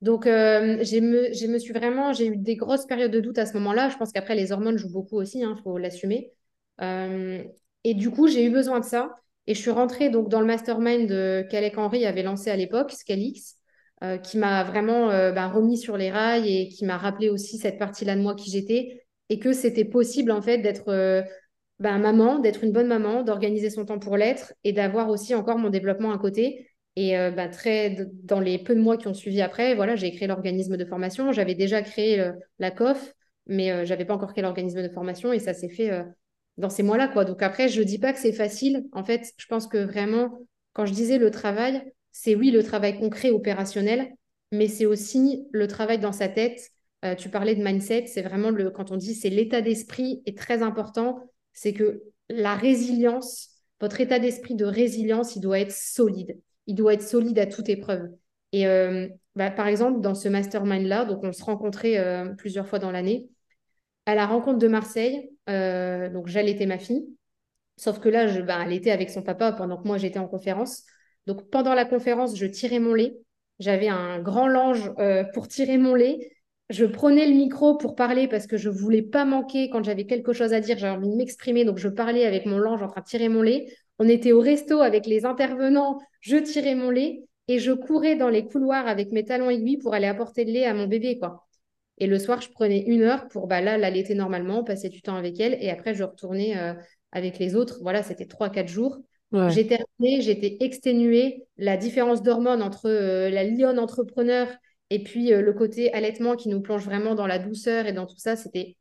Donc, je me, me suis vraiment, j'ai eu des grosses périodes de doute à ce moment-là. Je pense qu'après, les hormones jouent beaucoup aussi, il hein, faut l'assumer. et du coup, j'ai eu besoin de ça. Et je suis rentrée donc dans le mastermind qu'Alec Henry avait lancé à l'époque, Scalix, euh, qui m'a vraiment euh, bah, remis sur les rails et qui m'a rappelé aussi cette partie-là de moi qui j'étais et que c'était possible en fait d'être euh, bah, maman, d'être une bonne maman, d'organiser son temps pour l'être et d'avoir aussi encore mon développement à côté. Et bah, très dans les peu de mois qui ont suivi après, voilà, j'ai créé l'organisme de formation. J'avais déjà créé la COF, mais j'avais pas encore créé l'organisme de formation et ça s'est fait dans ces mois-là, quoi. Donc après, je dis pas que c'est facile. En fait, je pense que vraiment, quand je disais le travail, c'est oui le travail concret, opérationnel, mais c'est aussi le travail dans sa tête. Euh, tu parlais de mindset, c'est vraiment le, quand on dit c'est l'état d'esprit est très important, c'est que la résilience, votre état d'esprit de résilience, il doit être solide. Il doit être solide à toute épreuve. Et euh, bah, par exemple, dans ce mastermind-là, donc on se rencontrait euh, plusieurs fois dans l'année, à la rencontre de Marseille, euh, donc j'allaitais ma fille. Sauf que là, je, bah, elle était avec son papa pendant que moi j'étais en conférence. Donc pendant la conférence, je tirais mon lait. J'avais un grand linge euh, pour tirer mon lait. Je prenais le micro pour parler parce que je voulais pas manquer quand j'avais quelque chose à dire. J'avais envie de m'exprimer, donc je parlais avec mon linge en train de tirer mon lait. On était au resto avec les intervenants. Je tirais mon lait et je courais dans les couloirs avec mes talons aiguilles pour aller apporter le lait à mon bébé, quoi. Et le soir, je prenais une heure pour bah, là l'allaiter normalement, passer du temps avec elle. Et après, je retournais euh, avec les autres. Voilà, c'était trois, quatre jours. J'étais j'étais exténuée. La différence d'hormones entre euh, la lionne entrepreneur et puis euh, le côté allaitement qui nous plonge vraiment dans la douceur et dans tout ça, c'était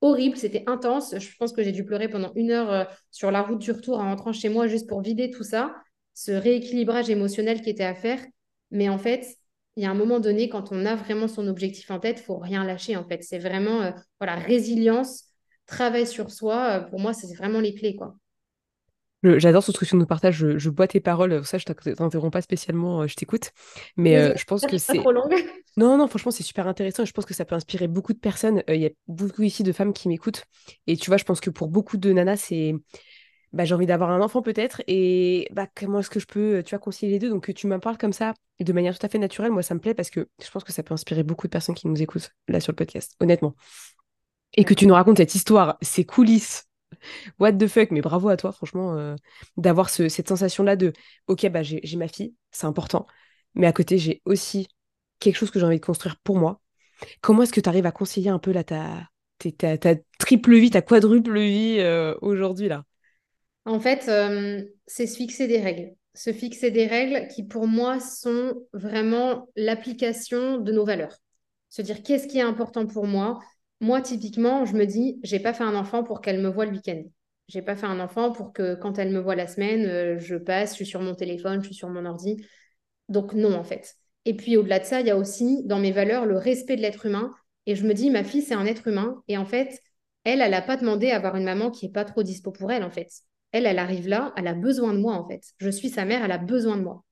horrible, c'était intense. Je pense que j'ai dû pleurer pendant une heure sur la route du retour en rentrant chez moi juste pour vider tout ça, ce rééquilibrage émotionnel qui était à faire. Mais en fait, il y a un moment donné, quand on a vraiment son objectif en tête, faut rien lâcher en fait. C'est vraiment euh, voilà, résilience, travail sur soi, pour moi, c'est vraiment les clés, quoi. J'adore ce truc que tu nous partages, je, bois tes paroles, ça je t'interromps pas spécialement, je t'écoute, mais je pense que c'est... trop longue. *laughs* Non, non, franchement, c'est super intéressant et je pense que ça peut inspirer beaucoup de personnes. Il y a beaucoup ici de femmes qui m'écoutent et tu vois, je pense que pour beaucoup de nanas, c'est bah, j'ai envie d'avoir un enfant peut-être, et bah, comment est-ce que je peux, tu vois, concilier les deux? Donc que tu m'en parles comme ça, de manière tout à fait naturelle, moi ça me plaît parce que je pense que ça peut inspirer beaucoup de personnes qui nous écoutent là sur le podcast, honnêtement. Et que tu nous racontes cette histoire, ces coulisses, what the fuck, mais bravo à toi, franchement, euh, d'avoir cette sensation-là de, ok, bah j'ai ma fille, c'est important, mais à côté, j'ai aussi quelque chose que j'ai envie de construire pour moi. Comment est-ce que tu arrives à concilier un peu là ta, ta, triple vie, ta quadruple vie euh, aujourd'hui là? En fait, euh, c'est se fixer des règles. Se fixer des règles qui, pour moi, sont vraiment l'application de nos valeurs. Se dire qu'est-ce qui est important pour moi. Moi, typiquement, je me dis, j'ai pas fait un enfant pour qu'elle me voie le week-end. J'ai pas fait un enfant pour que quand elle me voit la semaine, euh, je passe, je suis sur mon téléphone, je suis sur mon ordi. Donc non, en fait. Et puis au-delà de ça, il y a aussi dans mes valeurs le respect de l'être humain. Et je me dis, ma fille, c'est un être humain. Et en fait, elle, elle n'a pas demandé à avoir une maman qui n'est pas trop dispo pour elle, en fait. Elle, elle arrive là, elle a besoin de moi en fait. Je suis sa mère, elle a besoin de moi.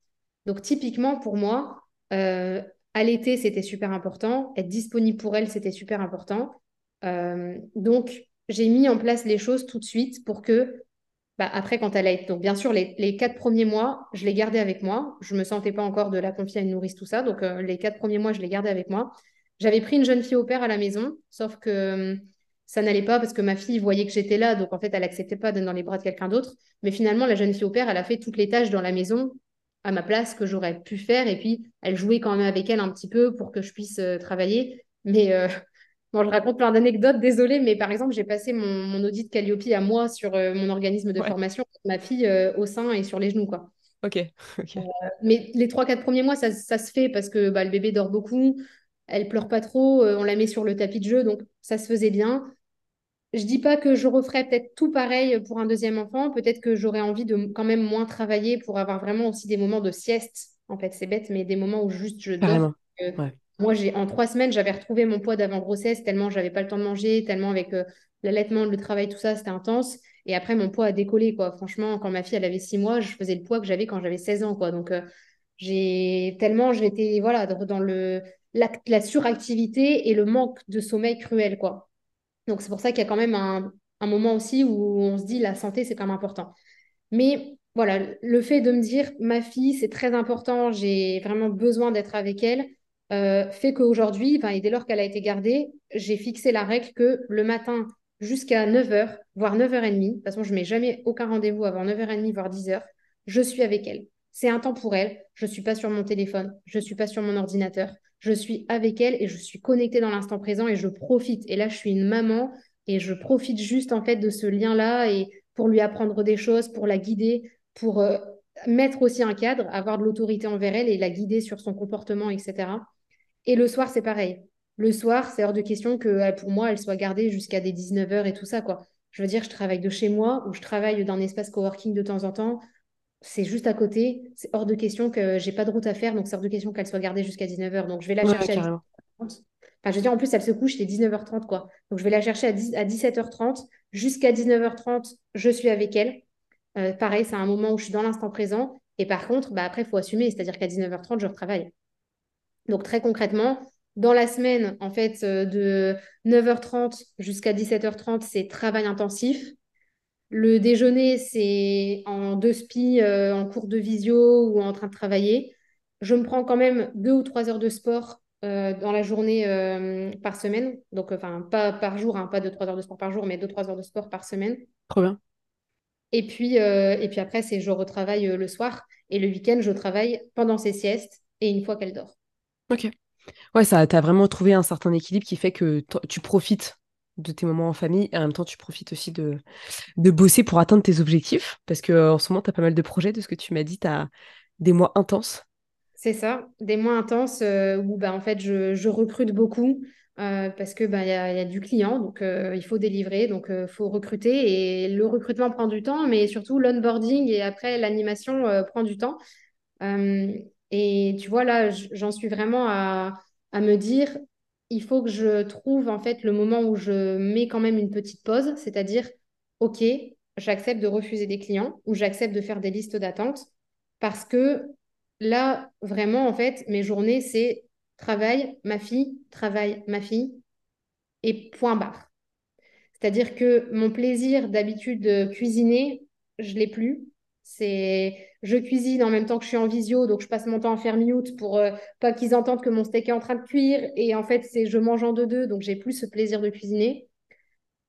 Donc typiquement pour moi, euh, allaiter, c'était super important. Être disponible pour elle, c'était super important. Euh, donc j'ai mis en place les choses tout de suite pour que, bah, après quand elle a été, donc bien sûr les, quatre premiers mois, je l'ai gardée avec moi. Je me sentais pas encore de la confier à une nourrice tout ça, donc euh, les quatre premiers mois, je l'ai gardée avec moi. J'avais pris une jeune fille au père à la maison, sauf que ça n'allait pas parce que ma fille voyait que j'étais là, donc en fait, elle acceptait pas d'être dans les bras de quelqu'un d'autre. Mais finalement, la jeune fille au père, elle a fait toutes les tâches dans la maison à ma place que j'aurais pu faire. Et puis, elle jouait quand même avec elle un petit peu pour que je puisse euh, travailler. Mais euh, *laughs* bon, je raconte plein d'anecdotes, désolée, mais par exemple, j'ai passé mon, audit Calliope à moi sur euh, mon organisme de formation, ma fille au sein et sur les genoux, quoi. Ok. *laughs* mais les trois, quatre premiers mois, ça, se fait parce que bah, le bébé dort beaucoup, elle pleure pas trop, on la met sur le tapis de jeu, donc ça se faisait bien. Je dis pas que je referais peut-être tout pareil pour un deuxième enfant. Peut-être que j'aurais envie de quand même moins travailler pour avoir vraiment aussi des moments de sieste. En fait, c'est bête, mais des moments où juste je dors. Moi, j'ai en trois semaines, j'avais retrouvé mon poids d'avant grossesse tellement j'avais pas le temps de manger, tellement avec euh, l'allaitement, le travail, tout ça, c'était intense. Et après, mon poids a décollé, quoi. Franchement, quand ma fille, elle avait six mois, je faisais le poids que j'avais quand j'avais 16 ans, quoi. Donc, euh, j'ai tellement, j'étais, voilà, dans le, la, la suractivité et le manque de sommeil cruel, quoi. Donc, c'est pour ça qu'il y a quand même un, moment aussi où on se dit la santé, c'est quand même important. Mais voilà, le fait de me dire ma fille, c'est très important, j'ai vraiment besoin d'être avec elle, euh, fait qu'aujourd'hui, et dès lors qu'elle a été gardée, j'ai fixé la règle que le matin jusqu'à 9h, voire 9h30, de toute façon, je ne mets jamais aucun rendez-vous avant 9h30, voire 10h, je suis avec elle. C'est un temps pour elle, je ne suis pas sur mon téléphone, je ne suis pas sur mon ordinateur, je suis avec elle et je suis connectée dans l'instant présent et je profite. Et là, je suis une maman et je profite juste en fait de ce lien-là et pour lui apprendre des choses, pour la guider, pour euh, mettre aussi un cadre, avoir de l'autorité envers elle et la guider sur son comportement, etc. Et le soir, c'est pareil. Le soir, c'est hors de question que euh, pour moi, elle soit gardée jusqu'à des 19h et tout ça, quoi. Je veux dire, je travaille de chez moi ou je travaille dans un espace coworking de temps en temps c'est juste à côté. C'est hors de question que j'ai pas de route à faire, donc c'est hors de question qu'elle soit gardée jusqu'à 19h. Donc je vais la chercher à 17h30. Enfin, je veux dire, en plus, elle se couche, c'est 19h30, quoi. Donc je vais la chercher à, 17h30. Jusqu'à 19h30, je suis avec elle. Euh, pareil, c'est un moment où je suis dans l'instant présent. Et par contre, bah, après, il faut assumer. C'est-à-dire qu'à 19h30, je retravaille. Donc très concrètement, dans la semaine, en fait, euh, de 9h30 jusqu'à 17h30, c'est travail intensif. Le déjeuner, c'est en deux spi, euh, en cours de visio ou en train de travailler. Je me prends quand même deux ou trois heures de sport euh, dans la journée euh, par semaine. Donc, enfin, pas par jour, hein, pas deux, trois heures de sport par jour, mais deux, trois heures de sport par semaine. Trop bien. Et puis, et puis après, c'est je retravaille le soir. Et le week-end, je travaille pendant ses siestes et une fois qu'elle dort. Ok. Ouais, ça, tu as vraiment trouvé un certain équilibre qui fait que tu profites de tes moments en famille et en même temps tu profites aussi de, de bosser pour atteindre tes objectifs parce que euh, en ce moment tu as pas mal de projets de ce que tu m'as dit, tu as des mois intenses. C'est ça, des mois intenses euh, où bah, en fait je, recrute beaucoup euh, parce que bah, y, a, y a du client donc il faut délivrer donc il faut recruter et le recrutement prend du temps mais surtout l'onboarding et après l'animation prend du temps. et tu vois là j'en suis vraiment à, à me dire il faut que je trouve en fait le moment où je mets quand même une petite pause, c'est-à-dire, OK, j'accepte de refuser des clients ou j'accepte de faire des listes d'attente parce que là, vraiment, en fait, mes journées, c'est travail, ma fille, travail, ma fille et point barre. C'est-à-dire que mon plaisir d'habitude de cuisiner, je l'ai plus. C'est je cuisine en même temps que je suis en visio, donc je passe mon temps à faire mute pour euh, pas qu'ils entendent que mon steak est en train de cuire. Et en fait, c'est je mange en deux-deux, donc j'ai plus ce plaisir de cuisiner.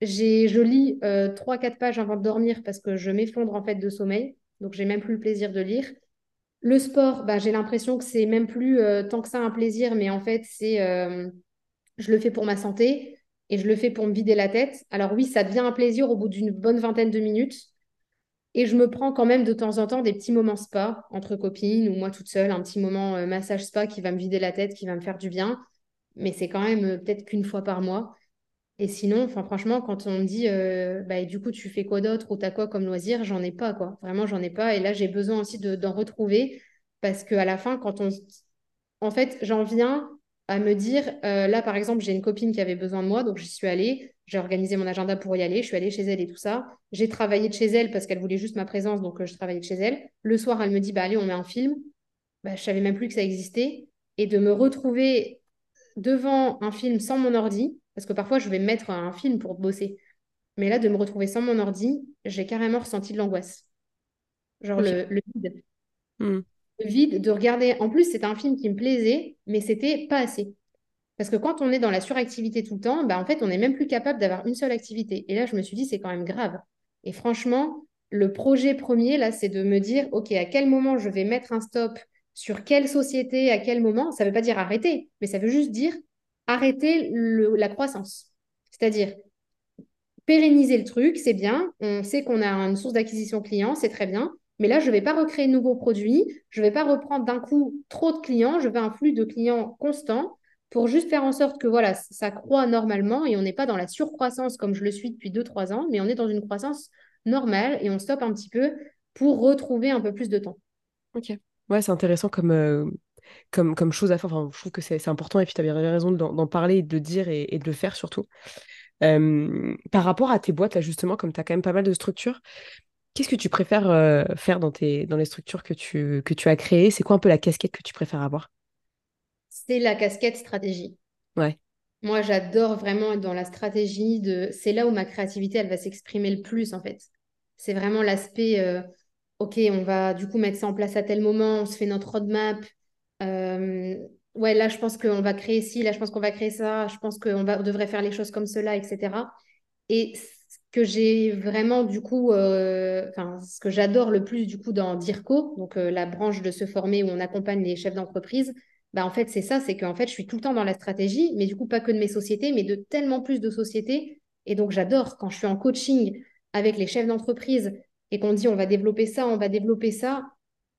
Je lis euh, trois, 4 pages avant de dormir parce que je m'effondre en fait de sommeil, donc j'ai même plus le plaisir de lire. Le sport, bah, j'ai l'impression que c'est même plus euh, tant que ça un plaisir, mais en fait, c'est je le fais pour ma santé et je le fais pour me vider la tête. Alors oui, ça devient un plaisir au bout d'une bonne vingtaine de minutes. Et je me prends quand même de temps en temps des petits moments spa entre copines ou moi toute seule, un petit moment euh, massage spa qui va me vider la tête, qui va me faire du bien. Mais c'est quand même euh, peut-être qu'une fois par mois. Et sinon, franchement, quand on me dit, euh, bah, du coup, tu fais quoi d'autre ou t'as quoi comme loisir, j'en ai pas, quoi. Vraiment, j'en ai pas. Et là, j'ai besoin aussi d'en retrouver parce qu'à la fin, quand on... En fait, j'en viens à me dire, là, par exemple, j'ai une copine qui avait besoin de moi, donc j'y suis allée. J'ai organisé mon agenda pour y aller. Je suis allée chez elle et tout ça. J'ai travaillé de chez elle parce qu'elle voulait juste ma présence, donc euh, je travaillais de chez elle. Le soir, elle me dit bah allez, on met un film. Bah, je savais même plus que ça existait. Et de me retrouver devant un film sans mon ordi, parce que parfois je vais mettre un film pour bosser. Mais là, de me retrouver sans mon ordi, j'ai carrément ressenti de l'angoisse. Genre le, vide. Hmm. Le vide de regarder. En plus, c'était un film qui me plaisait, mais c'était pas assez. Parce que quand on est dans la suractivité tout le temps, bah, en fait, on n'est même plus capable d'avoir une seule activité. Et là, je me suis dit, c'est quand même grave. Et franchement, le projet premier, là, c'est de me dire, OK, à quel moment je vais mettre un stop sur quelle société, à quel moment? Ça ne veut pas dire arrêter, mais ça veut juste dire arrêter la croissance. C'est-à-dire, pérenniser le truc, c'est bien. On sait qu'on a une source d'acquisition client, c'est très bien. Mais là, je ne vais pas recréer de nouveaux produits. Je ne vais pas reprendre d'un coup trop de clients. Je veux un flux de clients constant pour juste faire en sorte que voilà, ça croît normalement et on n'est pas dans la surcroissance comme je le suis depuis 2-3 ans, mais on est dans une croissance normale et on stoppe un petit peu pour retrouver un peu plus de temps. Ok. Ouais, c'est intéressant comme, euh, comme, comme chose à faire. Enfin, je trouve que c'est important et puis tu avais raison d'en parler et de le dire et, de le faire surtout. Par rapport à tes boîtes, là, justement, comme tu as quand même pas mal de structures, qu'est-ce que tu préfères euh, faire dans, tes, dans les structures que tu, que tu as créées? C'est quoi un peu la casquette que tu préfères avoir? C'est la casquette stratégie. Ouais. Moi, j'adore vraiment être dans la stratégie de. C'est là où ma créativité, elle va s'exprimer le plus, en fait. C'est vraiment l'aspect. Euh, ok, on va du coup mettre ça en place à tel moment, on se fait notre roadmap. Euh, ouais, là, je pense qu'on va créer ci, là, je pense qu'on va créer ça, je pense qu'on va, devrait faire les choses comme cela, etc. Et ce que j'ai vraiment, du coup, euh, enfin, ce que j'adore le plus, du coup, dans DIRCO, donc la branche de se former où on accompagne les chefs d'entreprise, bah, en fait, c'est ça, c'est qu'en fait, je suis tout le temps dans la stratégie, mais du coup, pas que de mes sociétés, mais de tellement plus de sociétés. Et donc, j'adore quand je suis en coaching avec les chefs d'entreprise et qu'on dit on va développer ça, on va développer ça.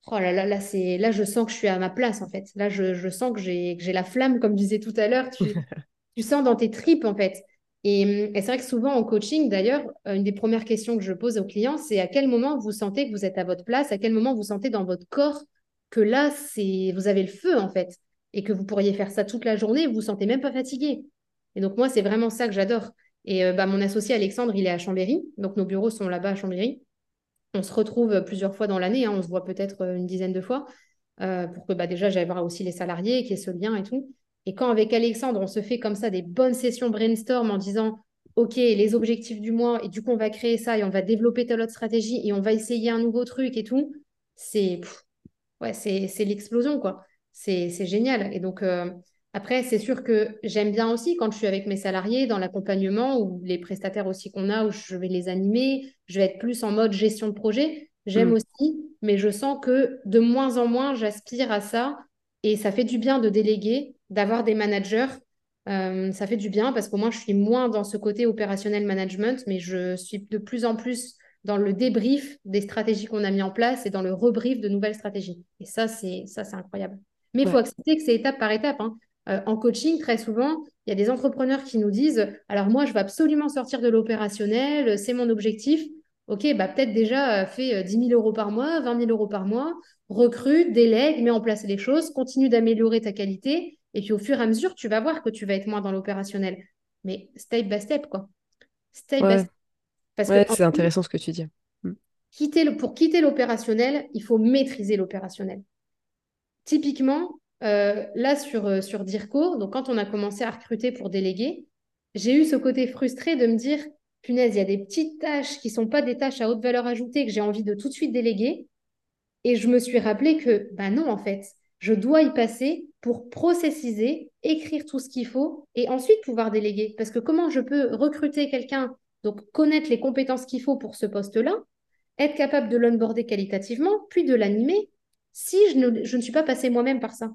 Oh là là, là, c'est, là, je sens que je suis à ma place, en fait. Là, je, je sens que j'ai, que j'ai la flamme, comme je disais tout à l'heure. Tu, *laughs* tu sens dans tes tripes, en fait. Et, et c'est vrai que souvent en coaching, d'ailleurs, euh, une des premières questions que je pose aux clients, c'est à quel moment vous sentez que vous êtes à votre place, à quel moment vous sentez dans votre corps que là, c'est vous avez le feu en fait, et que vous pourriez faire ça toute la journée, vous vous sentez même pas fatigué. Et donc moi, c'est vraiment ça que j'adore. Et euh, bah, mon associé Alexandre, il est à Chambéry, donc nos bureaux sont là-bas à Chambéry. On se retrouve plusieurs fois dans l'année, hein. on se voit peut-être euh, une dizaine de fois, euh, pour que bah, déjà j'aille voir aussi les salariés, qu'il y ait ce lien et tout. Et quand avec Alexandre, on se fait comme ça des bonnes sessions brainstorm en disant, OK, les objectifs du mois, et du coup, on va créer ça, et on va développer telle autre stratégie, et on va essayer un nouveau truc et tout, c'est ouais, c'est l'explosion, quoi. C'est génial. Et donc, euh, après, c'est sûr que j'aime bien aussi quand je suis avec mes salariés dans l'accompagnement ou les prestataires aussi qu'on a, où je vais les animer, je vais être plus en mode gestion de projet. J'aime mm. aussi, mais je sens que de moins en moins, j'aspire à ça. Et ça fait du bien de déléguer, d'avoir des managers. Euh, ça fait du bien parce qu'au moins, je suis moins dans ce côté opérationnel management, mais je suis de plus en plus dans le débrief des stratégies qu'on a mis en place et dans le rebrief de nouvelles stratégies. Et ça, c'est ça, c'est incroyable. Mais il faut accepter que c'est étape par étape. Hein. Euh, en coaching, très souvent, il y a des entrepreneurs qui nous disent Alors, moi, je veux absolument sortir de l'opérationnel, c'est mon objectif. Ok, bah, peut-être déjà euh, fait 10 euh, 000 euros par mois, 20 000 euros par mois, recrute, délègue, mets en place les choses, continue d'améliorer ta qualité. Et puis au fur et à mesure, tu vas voir que tu vas être moins dans l'opérationnel. Mais step by step, quoi. Step by step. Ouais, c'est intéressant ce que tu dis. Mm. quitter le- pour quitter l'opérationnel, il faut maîtriser l'opérationnel. Typiquement, euh, là sur, euh, sur DIRCO, donc quand on a commencé à recruter pour déléguer, j'ai eu ce côté frustré de me dire, punaise, il y a des petites tâches qui sont pas des tâches à haute valeur ajoutée que j'ai envie de tout de suite déléguer. Et je me suis rappelé que, bah non, en fait, je dois y passer pour processiser, écrire tout ce qu'il faut et ensuite pouvoir déléguer. Parce que comment je peux recruter quelqu'un, donc connaître les compétences qu'il faut pour ce poste-là, être capable de l'onboarder qualitativement, puis de l'animer, si je ne, je ne suis pas passée moi-même par ça.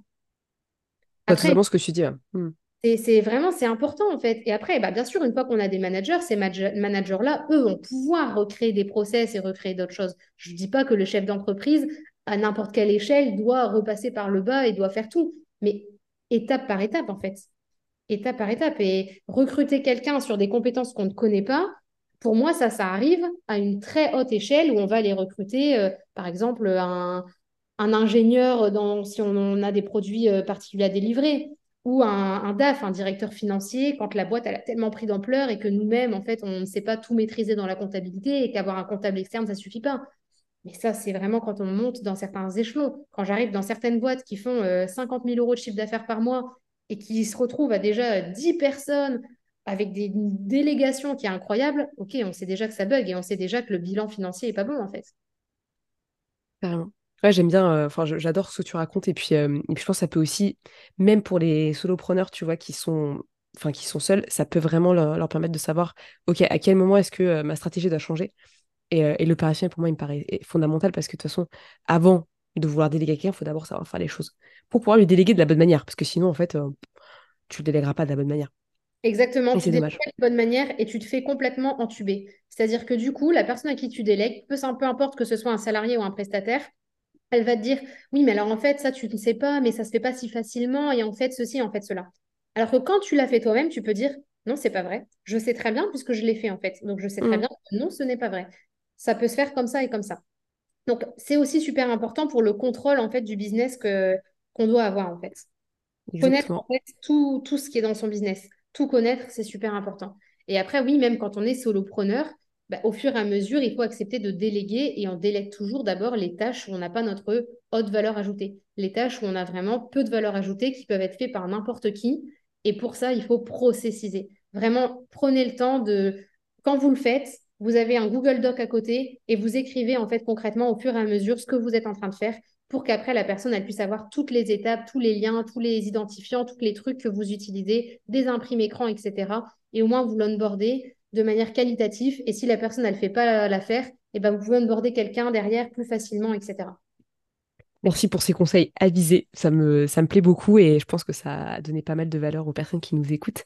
Pas Après, totalement ce que tu dis. ouais. Mm. c'est vraiment, c'est important en fait. Et après, bah, bien sûr, une fois qu'on a des managers, ces manage- managers-là, eux, vont pouvoir recréer des process et recréer d'autres choses. Je ne dis pas que le chef d'entreprise, à n'importe quelle échelle, doit repasser par le bas et doit faire tout. Mais étape par étape, en fait. Étape par étape. Et recruter quelqu'un sur des compétences qu'on ne connaît pas, pour moi, ça, ça arrive à une très haute échelle où on va les recruter, euh, par exemple, un, un ingénieur dans, si on a des produits euh, particuliers à délivrer ou un, DAF, un directeur financier, quand la boîte elle a tellement pris d'ampleur et que nous-mêmes, en fait, on ne sait pas tout maîtriser dans la comptabilité et qu'avoir un comptable externe, ça ne suffit pas. Mais ça, c'est vraiment quand on monte dans certains échelons. Quand j'arrive dans certaines boîtes qui font euh, 50 000 euros de chiffre d'affaires par mois et qui se retrouvent à déjà 10 personnes avec des délégations qui est incroyable, ok, on sait déjà que ça bug et on sait déjà que le bilan financier est pas bon en fait. Carrément. Ouais, j'aime bien, euh, enfin, j'adore ce que tu racontes. Et puis, euh, et puis, je pense que ça peut aussi, même pour les solopreneurs, tu vois, qui sont, enfin, qui sont seuls, ça peut vraiment leur, permettre de savoir, OK, à quel moment est-ce que euh, ma stratégie doit changer. Et, et l'opérationnel, pour moi, il me paraît fondamental parce que de toute façon, avant de vouloir déléguer à quelqu'un, il faut d'abord savoir faire les choses pour pouvoir lui déléguer de la bonne manière. Parce que sinon, en fait, euh, tu le délègueras pas de la bonne manière. Exactement, Et tu délègues de bonne manière et tu te fais complètement entuber. C'est-à-dire que du coup, la personne à qui tu délègues, peu, peu importe que ce soit un salarié ou un prestataire, elle va te dire, oui, mais alors en fait, ça, tu ne sais pas, mais ça se fait pas si facilement, et en fait, ceci, en fait, cela. Alors que quand tu l'as fait toi-même, tu peux dire, non, c'est pas vrai. Je sais très bien puisque je l'ai fait, en fait. Donc, je sais très Mm, bien que non, ce n'est pas vrai. Ça peut se faire comme ça et comme ça. Donc, c'est aussi super important pour le contrôle, en fait, du business que, qu'on doit avoir, en fait. Connaître, en exactement. fait, tout, tout ce qui est dans son business. Tout connaître, c'est super important. Et après, oui, même quand on est solopreneur, bah, au fur et à mesure, il faut accepter de déléguer et on délègue toujours d'abord les tâches où on n'a pas notre haute valeur ajoutée. Les tâches où on a vraiment peu de valeur ajoutée qui peuvent être faites par n'importe qui. Et pour ça, il faut processiser. Vraiment, prenez le temps de, quand vous le faites, vous avez un Google Doc à côté et vous écrivez en fait concrètement au fur et à mesure ce que vous êtes en train de faire pour qu'après la personne elle puisse avoir toutes les étapes, tous les liens, tous les identifiants, tous les trucs que vous utilisez, des imprimes écran, etc. Et au moins vous l'onboardez de manière qualitative. Et si la personne elle fait pas l'affaire, et ben vous pouvez onboarder quelqu'un derrière plus facilement, etc. Merci pour ces conseils avisés. Ça me, ça me plaît beaucoup et je pense que ça a donné pas mal de valeur aux personnes qui nous écoutent.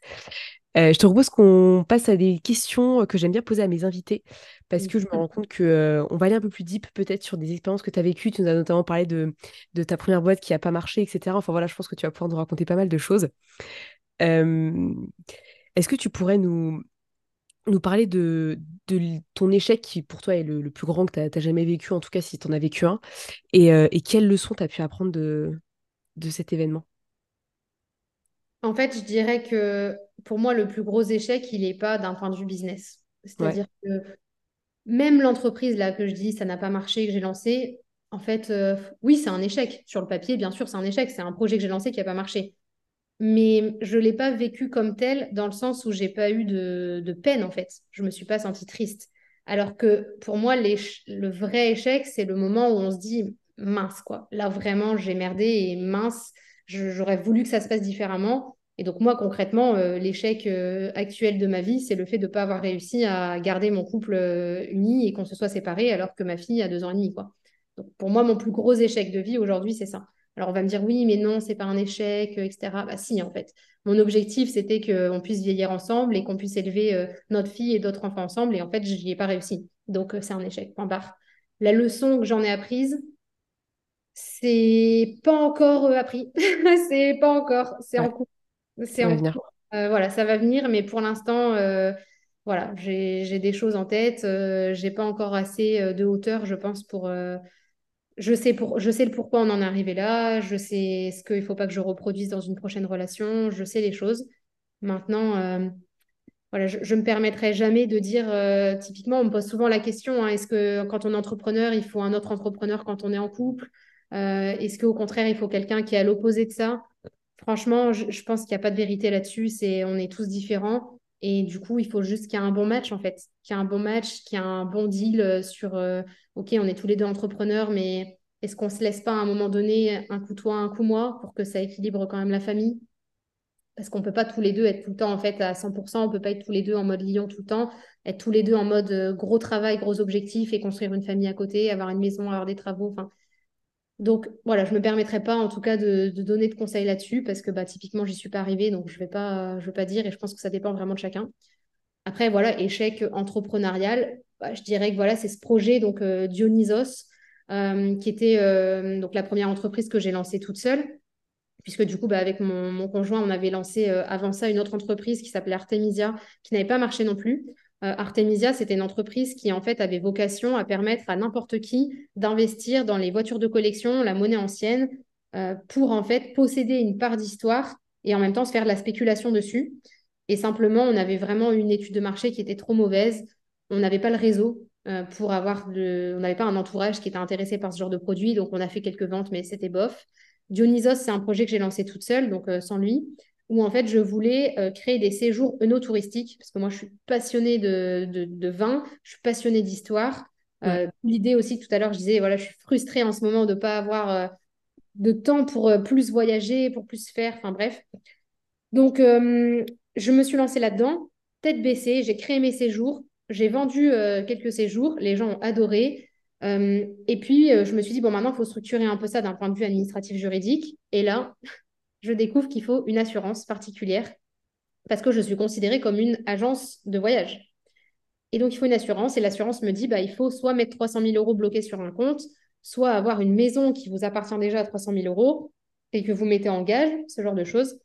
Euh, je te propose qu'on passe à des questions que j'aime bien poser à mes invités parce que je me rends compte que euh, on va aller un peu plus deep peut-être sur des expériences que tu as vécues. Tu nous as notamment parlé de, de ta première boîte qui n'a pas marché, etc. Enfin voilà, je pense que tu vas pouvoir nous raconter pas mal de choses. Euh, est-ce que tu pourrais nous, nous parler de, ton échec qui pour toi est le, le plus grand que tu as, jamais vécu, en tout cas si tu en as vécu un, et, euh, et quelles leçons tu as pu apprendre de, de cet événement? En fait, je dirais que pour moi, le plus gros échec, il n'est pas d'un point de vue business. Ouais, C'est-à-dire que même l'entreprise là que je dis ça n'a pas marché, que j'ai lancé, en fait, euh, oui, c'est un échec. Sur le papier, bien sûr, c'est un échec. C'est un projet que j'ai lancé qui n'a pas marché. Mais je ne l'ai pas vécu comme tel dans le sens où j'ai pas eu de, de peine, en fait. Je me suis pas sentie triste. Alors que pour moi, le vrai échec, c'est le moment où on se dit, mince, quoi. Là, vraiment, j'ai merdé et mince, j'aurais voulu que ça se passe différemment. Et donc, moi, concrètement, euh, l'échec euh, actuel de ma vie, c'est le fait de ne pas avoir réussi à garder mon couple euh, uni et qu'on se soit séparés alors que ma fille a deux ans et demi, quoi. Donc, pour moi, mon plus gros échec de vie aujourd'hui, c'est ça. Alors, on va me dire, oui, mais non, c'est pas un échec, etc. Bah, si, en fait. Mon objectif, c'était qu'on puisse vieillir ensemble et qu'on puisse élever notre fille et d'autres enfants ensemble. Et en fait, je n'y ai pas réussi. Donc, c'est un échec. Point barre. La leçon que j'en ai apprise, c'est pas encore euh, appris. *laughs* c'est pas encore. C'est en cours. C'est en venir. cours. Euh, voilà, ça va venir, mais pour l'instant, euh, voilà, j'ai, des choses en tête. Euh, j'ai pas encore assez de hauteur, je pense, pour, je sais, pour, je sais le pourquoi on en est arrivé là, je sais ce qu'il ne faut pas que je reproduise dans une prochaine relation, je sais les choses. Maintenant, voilà, je ne me permettrai jamais de dire, typiquement, on me pose souvent la question, hein, est-ce que quand on est entrepreneur, il faut un autre entrepreneur quand on est en couple? Euh, Est-ce qu'au contraire, il faut quelqu'un qui est à l'opposé de ça? Franchement, je, pense qu'il n'y a pas de vérité là-dessus, c'est on est tous différents. Et du coup, il faut juste qu'il y ait un bon match, en fait. Qu'il y ait un bon match, qu'il y ait un bon deal euh, sur, euh, OK, on est tous les deux entrepreneurs, mais est-ce qu'on ne se laisse pas à un moment donné un coup toi, un coup moi, pour que ça équilibre quand même la famille? Parce qu'on ne peut pas tous les deux être tout le temps, en fait, à 100%. On ne peut pas être tous les deux en mode lion tout le temps, être tous les deux en mode gros travail, gros objectifs et construire une famille à côté, avoir une maison, avoir des travaux. Enfin, donc voilà, je ne me permettrai pas en tout cas de, donner de conseils là-dessus parce que bah, typiquement, j'y suis pas arrivée, donc je ne vais, pas, dire et je pense que ça dépend vraiment de chacun. Après, voilà, échec entrepreneurial, bah, je dirais que voilà, c'est ce projet, donc euh, Dionysos, euh, qui était euh, donc la première entreprise que j'ai lancée toute seule, puisque du coup, bah, avec mon, mon, conjoint, on avait lancé avant ça une autre entreprise qui s'appelait Artemisia, qui n'avait pas marché non plus. Euh, Artemisia, c'était une entreprise qui en fait avait vocation à permettre à n'importe qui d'investir dans les voitures de collection, la monnaie ancienne, euh, pour en fait posséder une part d'histoire et en même temps se faire de la spéculation dessus. Et simplement, on avait vraiment une étude de marché qui était trop mauvaise. On n'avait pas le réseau euh, pour avoir. On n'avait pas un entourage qui était intéressé par ce genre de produit. Donc, on a fait quelques ventes, mais c'était bof. Dionysos, c'est un projet que j'ai lancé toute seule, donc sans lui où en fait je voulais euh, créer des séjours œnotouristiques, parce que moi je suis passionnée de, de, vin, je suis passionnée d'histoire. Euh, l'idée aussi, tout à l'heure, je disais, voilà, je suis frustrée en ce moment de ne pas avoir euh, de temps pour plus voyager, pour plus faire, enfin bref. Donc, je me suis lancée là-dedans, tête baissée, j'ai créé mes séjours, j'ai vendu quelques séjours, les gens ont adoré. et puis, je me suis dit, bon, maintenant, il faut structurer un peu ça d'un point de vue administratif juridique. Et là, je découvre qu'il faut une assurance particulière parce que je suis considérée comme une agence de voyage. Et donc, il faut une assurance et l'assurance me dit, bah, il faut soit mettre 300 000 euros bloqués sur un compte, soit avoir une maison qui vous appartient déjà à 300 000 euros et que vous mettez en gage, ce genre de choses.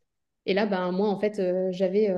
Et là, bah, moi, en fait, euh, j'avais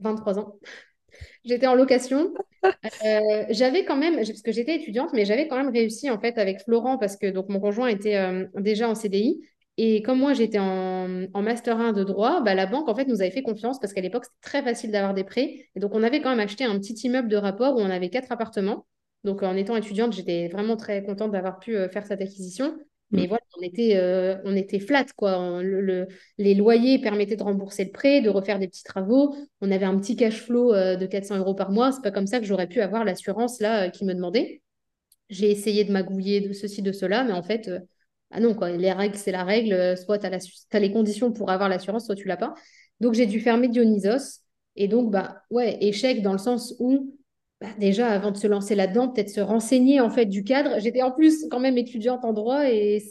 23 euh, ans. *laughs* J'étais en location. Euh, j'avais quand même, parce que j'étais étudiante, mais j'avais quand même réussi en fait avec Florent parce que donc mon conjoint était déjà en CDI et comme moi, j'étais en, en, Master 1 de droit, bah, la banque, en fait, nous avait fait confiance parce qu'à l'époque, c'était très facile d'avoir des prêts. Et donc, on avait quand même acheté un petit immeuble de rapport où on avait quatre appartements. Donc, en étant étudiante, j'étais vraiment très contente d'avoir pu euh, faire cette acquisition. Mais mm. voilà, on était, euh, on était flat, quoi. Le, les loyers permettaient de rembourser le prêt, de refaire des petits travaux. On avait un petit cash flow euh, de 400 euros par mois. C'est pas comme ça que j'aurais pu avoir l'assurance là qui me demandait. J'ai essayé de magouiller de ceci, de cela, mais en fait, ah non, quoi, les règles, c'est la règle. Soit tu as, les conditions pour avoir l'assurance, soit tu l'as pas. Donc, j'ai dû fermer Dionysos. Et donc, bah, ouais, échec dans le sens où, bah, déjà, avant de se lancer là-dedans, peut-être se renseigner en fait du cadre. J'étais en plus quand même étudiante en droit et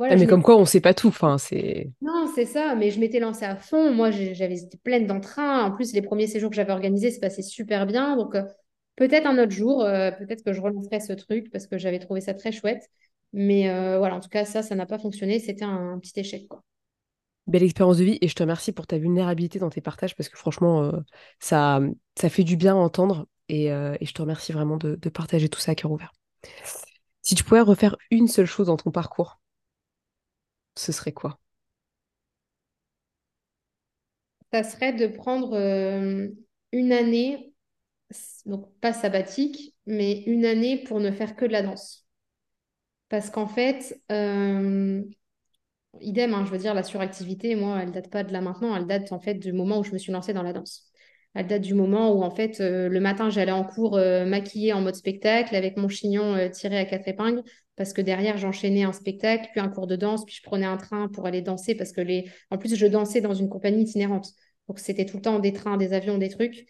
voilà, ah, mais comme quoi, on ne sait pas tout. Enfin, c'est... Non, c'est ça, mais je m'étais lancée à fond. Moi, j'avais été pleine d'entrain. En plus, les premiers séjours que j'avais organisés, c'est passé super bien. Donc, euh, peut-être un autre jour, euh, peut-être que je relancerai ce truc parce que j'avais trouvé ça très chouette. Mais euh, voilà, en tout cas, ça, ça n'a pas fonctionné. C'était un, petit échec. Quoi. Belle expérience de vie et je te remercie pour ta vulnérabilité dans tes partages parce que franchement, euh, ça, ça fait du bien à entendre et, euh, et je te remercie vraiment de, de, partager tout ça à cœur ouvert. Si tu pouvais refaire une seule chose dans ton parcours, ce serait quoi? Ça serait de prendre une année, donc pas sabbatique, mais une année pour ne faire que de la danse. Parce qu'en fait, euh, idem, hein, je veux dire, la suractivité, moi, elle date pas de là maintenant, elle date en fait du moment où je me suis lancée dans la danse. Elle date du moment où, en fait, euh, le matin, j'allais en cours euh, maquillée en mode spectacle avec mon chignon tiré à quatre épingles parce que derrière, j'enchaînais un spectacle, puis un cours de danse, puis je prenais un train pour aller danser parce que les... En plus, je dansais dans une compagnie itinérante. Donc, c'était tout le temps des trains, des avions, des trucs.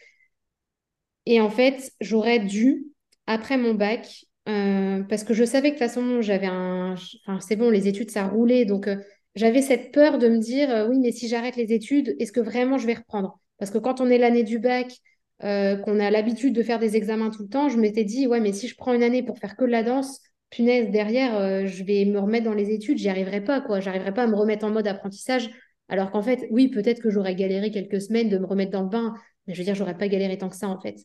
Et en fait, j'aurais dû, après mon bac, euh, parce que je savais que de toute façon, j'avais un. Enfin, c'est bon, les études, ça roulait. Donc, euh, j'avais cette peur de me dire euh, oui, mais si j'arrête les études, est-ce que vraiment je vais reprendre? Parce que quand on est l'année du bac, qu'on a l'habitude de faire des examens tout le temps, je m'étais dit ouais, mais si je prends une année pour faire que de la danse, punaise, derrière, je vais me remettre dans les études, j'y arriverai pas, quoi. J'arriverai pas à me remettre en mode apprentissage. Alors qu'en fait, oui, peut-être que j'aurais galéré quelques semaines de me remettre dans le bain, mais je veux dire, j'aurais pas galéré tant que ça, en fait.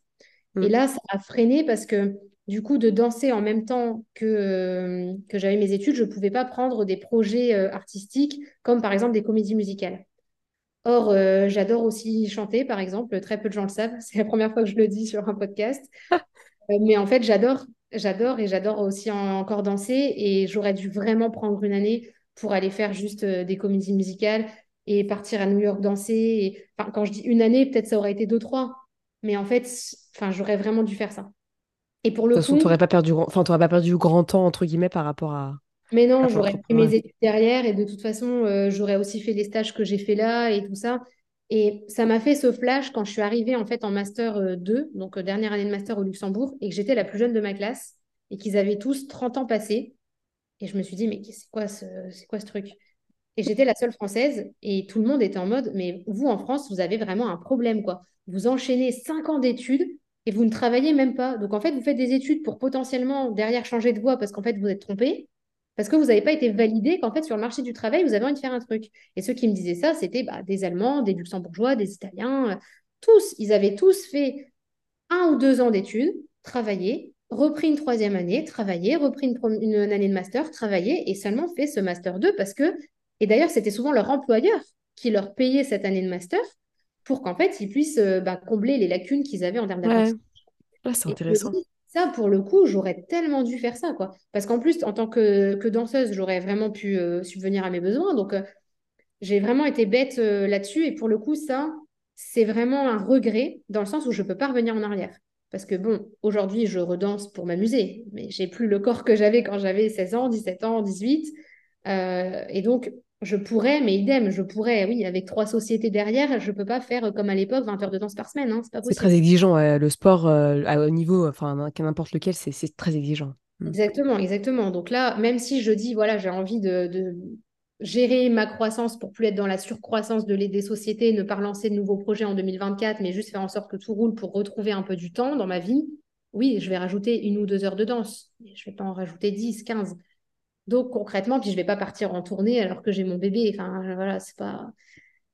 Et mm. là, ça a freiné parce que du coup, de danser en même temps que, euh, que j'avais mes études, je ne pouvais pas prendre des projets euh, artistiques comme par exemple des comédies musicales. Or, euh, j'adore aussi chanter, par exemple. Très peu de gens le savent. *laughs* C'est la première fois que je le dis sur un podcast. *laughs* mais en fait, j'adore, j'adore et j'adore aussi encore danser. Et j'aurais dû vraiment prendre une année pour aller faire juste des comédies musicales et partir à New York danser. Et... Enfin, quand je dis une année, peut-être ça aurait été deux, trois. Mais en fait, enfin, j'aurais vraiment dû faire ça. Et pour le de toute façon, tu n'aurais pas perdu, enfin, pas perdu grand temps entre guillemets par rapport à. Mais non, j'aurais fait mes études derrière et de toute façon, euh, j'aurais aussi fait les stages que j'ai fait là et tout ça. Et ça m'a fait ce flash quand je suis arrivée en fait en master 2, euh, donc euh, dernière année de master au Luxembourg, et que j'étais la plus jeune de ma classe et qu'ils avaient tous 30 ans passés. Et je me suis dit, mais c'est quoi ce, c'est quoi ce truc? Et j'étais la seule française et tout le monde était en mode, mais vous en France, vous avez vraiment un problème quoi. Vous enchaînez 5 ans d'études et vous ne travaillez même pas. Donc en fait, vous faites des études pour potentiellement derrière changer de voie parce qu'en fait, vous êtes trompé, parce que vous n'avez pas été validé qu'en fait, sur le marché du travail, vous avez envie de faire un truc. Et ceux qui me disaient ça, c'était bah, des Allemands, des Luxembourgeois, des Italiens, euh, tous. Ils avaient tous fait un ou deux ans d'études, travaillé, repris une troisième année, travaillé, repris une, une, année de master, travaillé, et seulement fait ce master 2 parce que, et d'ailleurs, c'était souvent leur employeur qui leur payait cette année de master pour qu'en fait, ils puissent euh, bah, combler les lacunes qu'ils avaient en termes d'apprentissage. c'est intéressant. ça, pour le coup, j'aurais tellement dû faire ça, quoi. Parce qu'en plus, en tant que, que danseuse, j'aurais vraiment pu euh, subvenir à mes besoins. Donc, euh, j'ai vraiment été bête là-dessus. Et pour le coup, ça, c'est vraiment un regret dans le sens où je ne peux pas revenir en arrière. Parce que bon, aujourd'hui, je redanse pour m'amuser, mais j'ai plus le corps que j'avais quand j'avais 16 ans, 17 ans, 18. et donc, je pourrais, mais idem, je pourrais, oui, avec trois sociétés derrière, je ne peux pas faire comme à l'époque 20 heures de danse par semaine. Hein, c'est très exigeant. le sport, euh, à haut niveau, enfin, n'importe lequel, c'est très exigeant. Exactement, exactement. Donc là, même si je dis, voilà, j'ai envie de, gérer ma croissance pour plus être dans la surcroissance de des sociétés, ne pas lancer de nouveaux projets en 2024, mais juste faire en sorte que tout roule pour retrouver un peu du temps dans ma vie, oui, je vais rajouter une ou deux heures de danse. Je ne vais pas en rajouter 10, 15. Donc concrètement, puis je vais pas partir en tournée alors que j'ai mon bébé. Enfin voilà, c'est pas.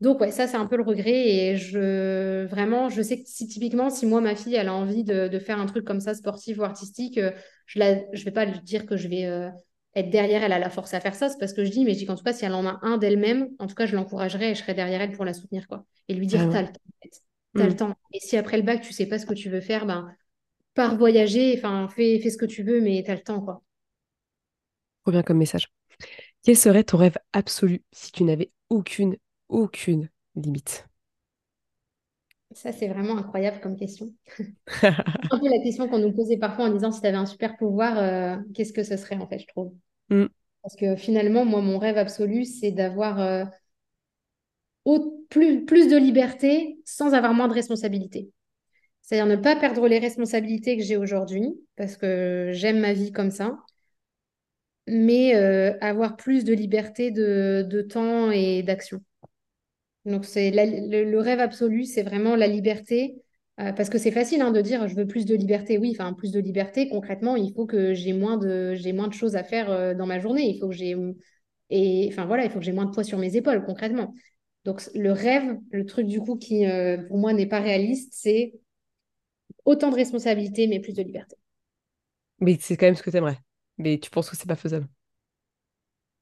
Donc ouais, ça c'est un peu le regret et je vraiment, je sais que si typiquement si moi ma fille elle a envie de, faire un truc comme ça sportif ou artistique, euh, je la, je vais pas lui dire que je vais euh, être derrière elle à la force à faire ça, c'est parce que je dis, mais je dis qu'en tout cas si elle en a un d'elle-même, en tout cas je l'encouragerai et je serai derrière elle pour la soutenir quoi et lui dire ah t'as le temps, en fait. t'as le mm. temps. Et si après le bac tu sais pas ce que tu veux faire, ben pars voyager, enfin fais, fais ce que tu veux, mais t'as le temps quoi. Trop bien comme message. Quel serait ton rêve absolu si tu n'avais aucune, aucune limite? Ça, c'est vraiment incroyable comme question. *laughs* un peu la question qu'on nous posait parfois en disant si tu avais un super pouvoir, euh, qu'est-ce que ce serait en fait, je trouve? Mm. Parce que finalement, moi, mon rêve absolu, c'est d'avoir euh, plus, plus de liberté sans avoir moins de responsabilité. C'est-à-dire ne pas perdre les responsabilités que j'ai aujourd'hui, parce que j'aime ma vie comme ça mais euh, avoir plus de liberté de, temps et d'action. Donc, c'est le, rêve absolu, c'est vraiment la liberté. Euh, parce que c'est facile hein, de dire je veux plus de liberté. Oui, enfin, plus de liberté, concrètement, il faut que j'ai moins de, moins de choses à faire euh, dans ma journée. Il faut que j'ai. Et enfin, voilà, il faut que j'ai moins de poids sur mes épaules, concrètement. Donc, le rêve, le truc du coup qui, pour moi, n'est pas réaliste, c'est autant de responsabilités, mais plus de liberté. Mais c'est quand même ce que tu aimerais. Mais tu penses que c'est pas faisable?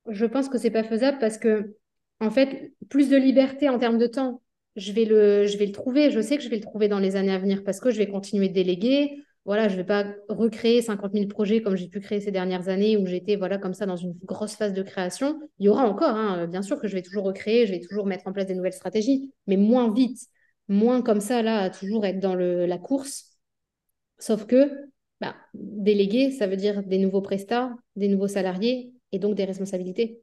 Je pense que c'est pas faisable parce que, en fait, plus de liberté en termes de temps, je vais le, je vais le trouver. Je sais que je vais le trouver dans les années à venir parce que je vais continuer de déléguer. Voilà, je vais pas recréer 50 000 projets comme j'ai pu créer ces dernières années où j'étais voilà comme ça dans une grosse phase de création. Il y aura encore, hein, bien sûr que je vais toujours recréer, je vais toujours mettre en place des nouvelles stratégies, mais moins vite, moins comme ça là, à toujours être dans le, la course. Sauf que bah, déléguer, ça veut dire des nouveaux prestats, des nouveaux salariés et donc des responsabilités,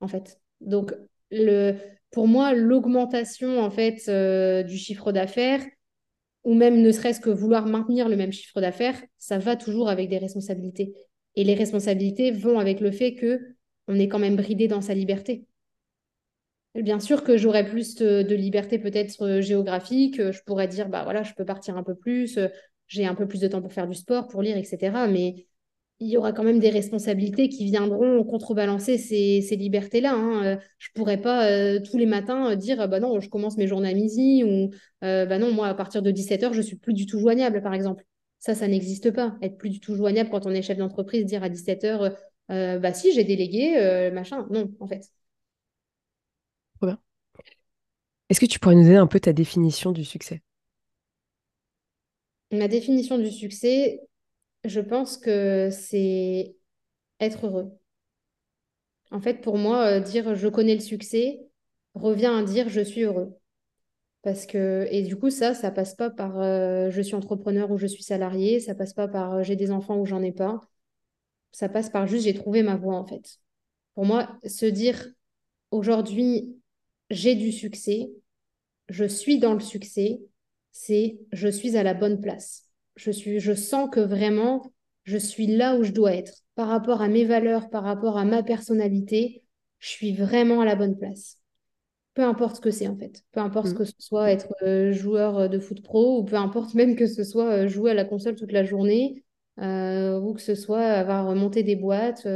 en fait. Donc, le, pour moi, l'augmentation, en fait, euh, du chiffre d'affaires, ou même ne serait-ce que vouloir maintenir le même chiffre d'affaires, ça va toujours avec des responsabilités. Et les responsabilités vont avec le fait que on est quand même bridé dans sa liberté. Bien sûr que j'aurais plus de, liberté peut-être euh, géographique, je pourrais dire, bah voilà, je peux partir un peu plus, j'ai un peu plus de temps pour faire du sport, pour lire, etc. Mais il y aura quand même des responsabilités qui viendront contrebalancer ces, libertés-là. Hein. Euh, je ne pourrais pas euh, tous les matins euh, dire bah non, je commence mes journées à midi ou bah non, moi à partir de 17h, je suis plus du tout joignable, par exemple. Ça, ça n'existe pas. Être plus du tout joignable quand on est chef d'entreprise, dire à 17h, euh, bah si, j'ai délégué, machin. Non, en fait. Est-ce que tu pourrais nous donner un peu ta définition du succès? Ma définition du succès, je pense que c'est être heureux. En fait, pour moi, euh, dire je connais le succès revient à dire je suis heureux. Parce que, et du coup, ça, ça passe pas par euh, je suis entrepreneur ou je suis salarié, ça passe pas par euh, j'ai des enfants ou j'en ai pas. Ça passe par juste j'ai trouvé ma voie, en fait. Pour moi, se dire aujourd'hui, j'ai du succès, je suis dans le succès, c'est je suis à la bonne place. Je, suis, je sens que vraiment, je suis là où je dois être. Par rapport à mes valeurs, par rapport à ma personnalité, je suis vraiment à la bonne place. Peu importe ce que c'est en fait. Peu importe mm. que ce soit être euh, joueur de foot pro ou peu importe *laughs* même que ce soit euh, jouer à la console toute la journée euh, ou que ce soit avoir monté des boîtes,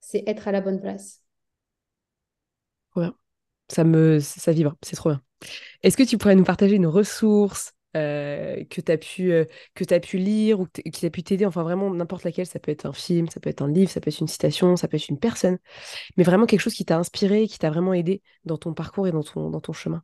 c'est être à la bonne place. Bien. Ça me ça vibre, c'est trop bien. Est-ce que tu pourrais nous partager une ressource euh, que tu as, pu, euh, pu lire ou qui a pu t'aider, enfin vraiment n'importe laquelle, ça peut être un film, ça peut être un livre, ça peut être une citation, ça peut être une personne, mais vraiment quelque chose qui t'a inspiré, qui t'a vraiment aidé dans ton parcours et dans ton, chemin.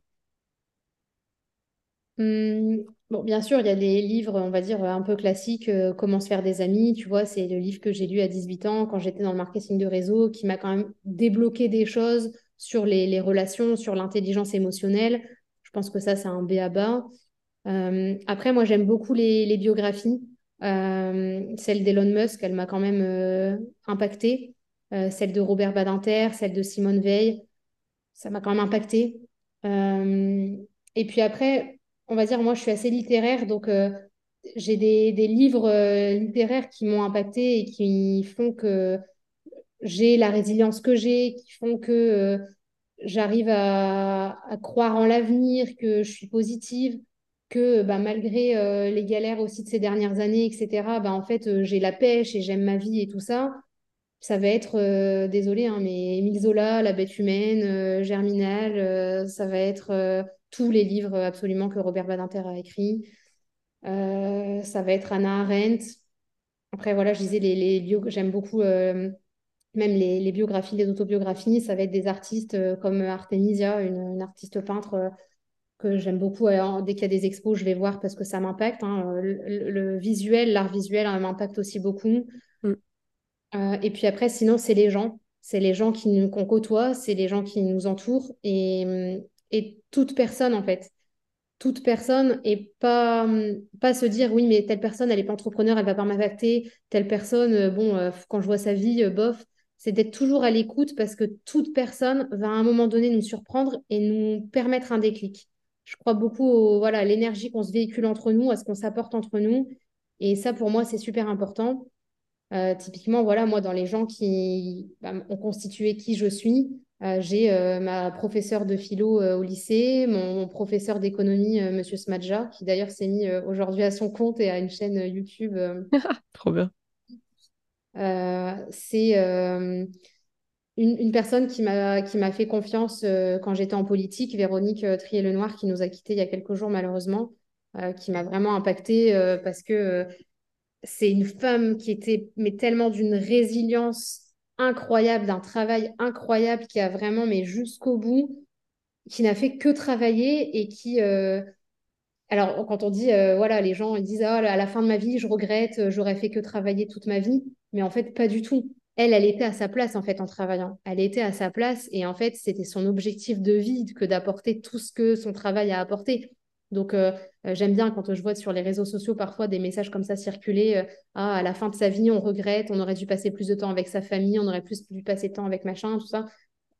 Mmh, bien sûr, il y a des livres, on va dire, un peu classiques, euh, Comment se faire des amis, tu vois, c'est le livre que j'ai lu à 18 ans quand j'étais dans le marketing de réseau, qui m'a quand même débloqué des choses sur les, relations, sur l'intelligence émotionnelle. Je pense que ça, c'est un B à bas. Euh, après, moi, j'aime beaucoup les, biographies. Euh, celle d'Elon Musk, elle m'a quand même euh, impactée. celle de Robert Badinter, celle de Simone Veil, ça m'a quand même impactée. et puis après, on va dire, moi, je suis assez littéraire, donc j'ai des, des, livres littéraires qui m'ont impactée et qui font que j'ai la résilience que j'ai, qui font que j'arrive à, croire en l'avenir, que je suis positive que bah, malgré euh, les galères aussi de ces dernières années, etc., bah, en fait, euh, j'ai la pêche et j'aime ma vie et tout ça. Ça va être, euh, désolé, hein, mais Émile Zola, La bête humaine, Germinal, ça va être tous les livres absolument que Robert Badinter a écrits. ça va être Anna Arendt. Après, voilà, je disais, les, les j'aime beaucoup même les, les, biographies, les autobiographies. Ça va être des artistes comme Artemisia, une, une artiste peintre que j'aime beaucoup. dès qu'il y a des expos, je vais voir parce que ça m'impacte. Hein. Le, visuel, l'art visuel hein, m'impacte aussi beaucoup. Mm. Euh, et puis après, sinon, c'est les gens. C'est les gens qui nous, qu'on côtoie, c'est les gens qui nous entourent. Et, et toute personne, en fait. Toute personne et pas, pas se dire oui, mais telle personne, elle n'est pas entrepreneur, elle va pas m'impacter. Telle personne, euh, bon, euh, quand je vois sa vie, bof. C'est d'être toujours à l'écoute parce que toute personne va à un moment donné nous surprendre et nous permettre un déclic je crois beaucoup voilà, à l'énergie qu'on se véhicule entre nous, à ce qu'on s'apporte entre nous. Et ça, pour moi, c'est super important. Euh, typiquement, voilà, moi, dans les gens qui bah, ont constitué qui je suis, euh, j'ai euh, ma professeure de philo au lycée, mon, professeur d'économie, Monsieur Smadja, qui d'ailleurs s'est mis aujourd'hui à son compte et à une chaîne YouTube. *laughs* Trop bien. C'est une, personne qui m'a fait confiance euh, quand j'étais en politique, Véronique euh, Trier-Lenoir, qui nous a quittés il y a quelques jours malheureusement, euh, qui m'a vraiment impactée parce que c'est une femme qui était mais tellement d'une résilience incroyable, d'un travail incroyable qui a vraiment mais jusqu'au bout, qui n'a fait que travailler et qui alors, quand on dit, voilà, les gens ils disent, ah, à la fin de ma vie, je regrette, j'aurais fait que travailler toute ma vie. Mais en fait, pas du tout elle, elle était à sa place en fait en travaillant. Elle était à sa place et en fait, c'était son objectif de vie que d'apporter tout ce que son travail a apporté. Donc, euh, euh, j'aime bien quand je vois sur les réseaux sociaux parfois des messages comme ça circuler. Euh, ah, à la fin de sa vie, on regrette, on aurait dû passer plus de temps avec sa famille, on aurait plus dû passer de temps avec machin, tout ça.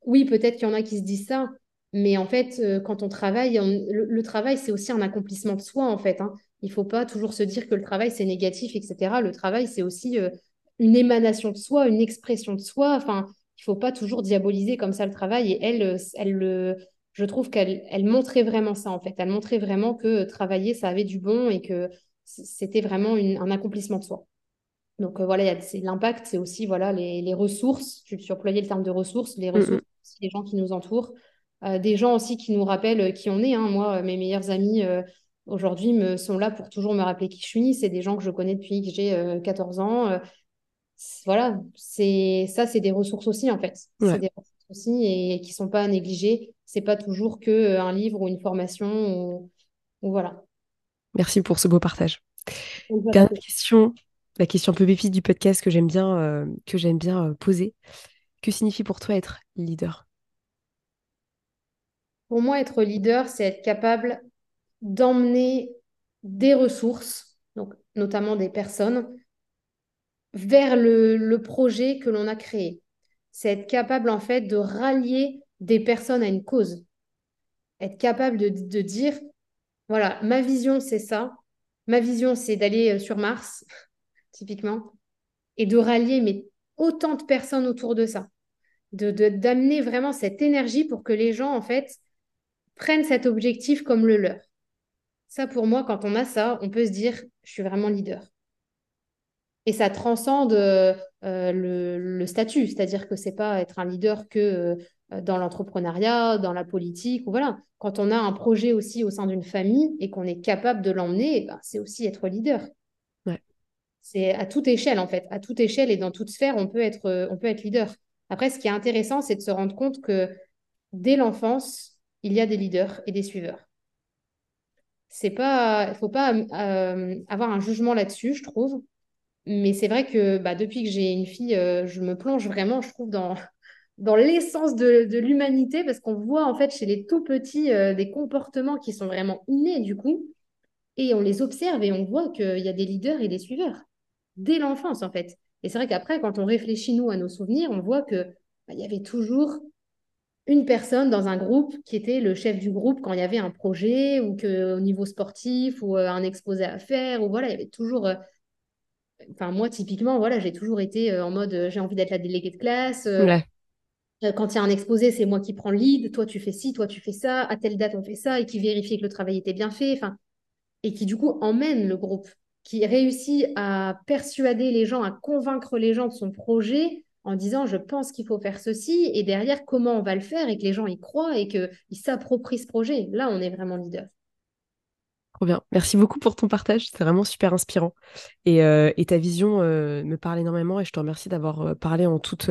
Oui, peut-être qu'il y en a qui se disent ça, mais en fait, quand on travaille, le, travail, c'est aussi un accomplissement de soi, en fait. Hein. Il ne faut pas toujours se dire que le travail, c'est négatif, etc. Le travail, c'est aussi une émanation de soi, une expression de soi. Enfin, il faut pas toujours diaboliser comme ça le travail. Et elle, elle, je trouve qu'elle elle montrait vraiment ça, en fait. Elle montrait vraiment que travailler, ça avait du bon et que c'était vraiment un accomplissement de soi. Donc euh, voilà, c'est l'impact, c'est aussi voilà les, ressources. Tu, employais le terme de ressources, les ressources, les gens qui nous entourent, euh, des gens aussi qui nous rappellent qui on est. Hein. Moi, mes meilleurs amis, aujourd'hui me sont là pour toujours me rappeler qui je suis. C'est des gens que je connais depuis que j'ai 14 ans. Voilà, c'est ça, c'est des ressources aussi en fait. C'est des ressources aussi et qui sont pas négligées. C'est pas toujours que un livre ou une formation ou voilà. Merci pour ce beau partage. Dernière question, la question un peu pépite du podcast que j'aime bien, euh, que j'aime bien euh, poser. Que signifie pour toi être leader? Pour moi, être leader, c'est être capable d'emmener des ressources, donc notamment des personnes, vers le, projet que l'on a créé. C'est être capable en fait de rallier des personnes à une cause. Être capable de, dire, voilà, ma vision, c'est ça. Ma vision, c'est d'aller euh, sur Mars, *laughs* typiquement, et de rallier mais, autant de personnes autour de ça. De, d'amener vraiment cette énergie pour que les gens, en fait, prennent cet objectif comme le leur. Ça, pour moi, quand on a ça, on peut se dire, je suis vraiment leader. Et ça transcende euh, le, le, statut, c'est-à-dire que c'est pas être un leader que euh, euh, dans l'entrepreneuriat, dans la politique, ou voilà. Quand on a un projet aussi au sein d'une famille et qu'on est capable de l'emmener, eh ben, c'est aussi être leader. C'est à toute échelle, en fait. À toute échelle et dans toute sphère, on peut être, euh, on peut être leader. Après, ce qui est intéressant, c'est de se rendre compte que dès l'enfance, il y a des leaders et des suiveurs. C'est pas, il faut pas euh, avoir un jugement là-dessus, je trouve. Mais c'est vrai que bah, depuis que j'ai une fille, je me plonge vraiment, je trouve, dans, *laughs* dans l'essence de, l'humanité, parce qu'on voit en fait chez les tout petits euh, des comportements qui sont vraiment innés du coup, et on les observe et on voit qu'il y a des leaders et des suiveurs dès l'enfance en fait. Et c'est vrai qu'après, quand on réfléchit nous à nos souvenirs, on voit que bah, il y avait toujours une personne dans un groupe qui était le chef du groupe quand il y avait un projet ou que au niveau sportif ou euh, un exposé à faire ou voilà, il y avait toujours euh, enfin moi typiquement voilà, j'ai toujours été en mode j'ai envie d'être la déléguée de classe. Euh, quand il y a un exposé, c'est moi qui prends le lead, toi tu fais ci, toi tu fais ça, à telle date on fait ça, et qui vérifie que le travail était bien fait, enfin, et qui du coup emmène le groupe, qui réussit à persuader les gens, à convaincre les gens de son projet en disant je pense qu'il faut faire ceci, et derrière comment on va le faire, et que les gens y croient et qu'ils s'approprient ce projet. Là, on est vraiment leader. Merci beaucoup pour ton partage. C'est vraiment super inspirant. Et, euh, ta vision euh, me parle énormément et je te remercie d'avoir euh, parlé en toute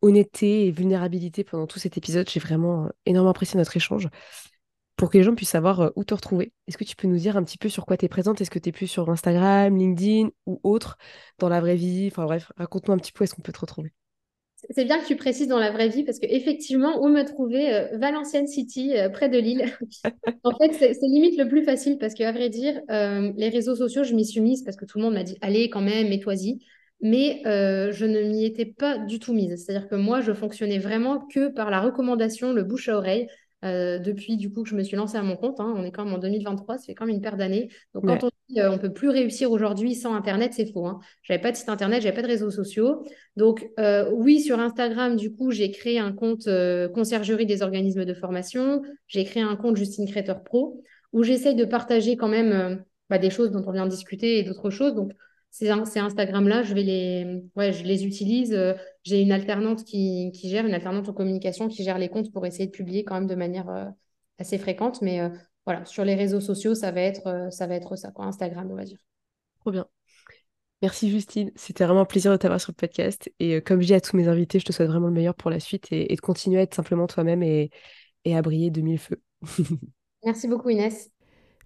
honnêteté et vulnérabilité pendant tout cet épisode. J'ai vraiment énormément apprécié notre échange. Pour que les gens puissent savoir où te retrouver, est-ce que tu peux nous dire un petit peu sur quoi tu es présente? Est-ce que tu es plus sur Instagram, LinkedIn ou autre dans la vraie vie? Enfin bref, raconte-nous un petit peu où est-ce qu'on peut te retrouver. C'est bien que tu précises dans la vraie vie parce qu'effectivement, où me trouver euh, Valenciennes City, euh, près de Lille. *laughs* en fait, c'est limite le plus facile parce qu'à vrai dire, euh, les réseaux sociaux, je m'y suis mise parce que tout le monde m'a dit allez quand même, mets-toi-y. Mais je ne m'y étais pas du tout mise. C'est-à-dire que moi, je fonctionnais vraiment que par la recommandation, le bouche à oreille. Euh, depuis du coup que je me suis lancée à mon compte. Hein. On est quand même en 2023, ça fait quand même une paire d'années. Donc quand on dit euh, on peut plus réussir aujourd'hui sans Internet, c'est faux. Hein. J'avais pas de site Internet, j'avais pas de réseaux sociaux. Donc euh, oui, sur Instagram, du coup, j'ai créé un compte conciergerie des organismes de formation. J'ai créé un compte Justine Creator Pro où j'essaye de partager quand même bah, des choses dont on vient de discuter et d'autres choses. Donc ces, Instagram-là, je vais les, ouais, je les utilise. Euh, j'ai une alternante qui, gère, une alternante en communication qui gère les comptes pour essayer de publier quand même de manière euh, assez fréquente. Mais euh, voilà, sur les réseaux sociaux, ça va être ça, va être ça quoi, Instagram, on va dire. Trop bien. Merci Justine, c'était vraiment un plaisir de t'avoir sur le podcast. Et comme je dis à tous mes invités, je te souhaite vraiment le meilleur pour la suite et, de continuer à être simplement toi-même et, et à briller de mille feux. *laughs* Merci beaucoup Inès.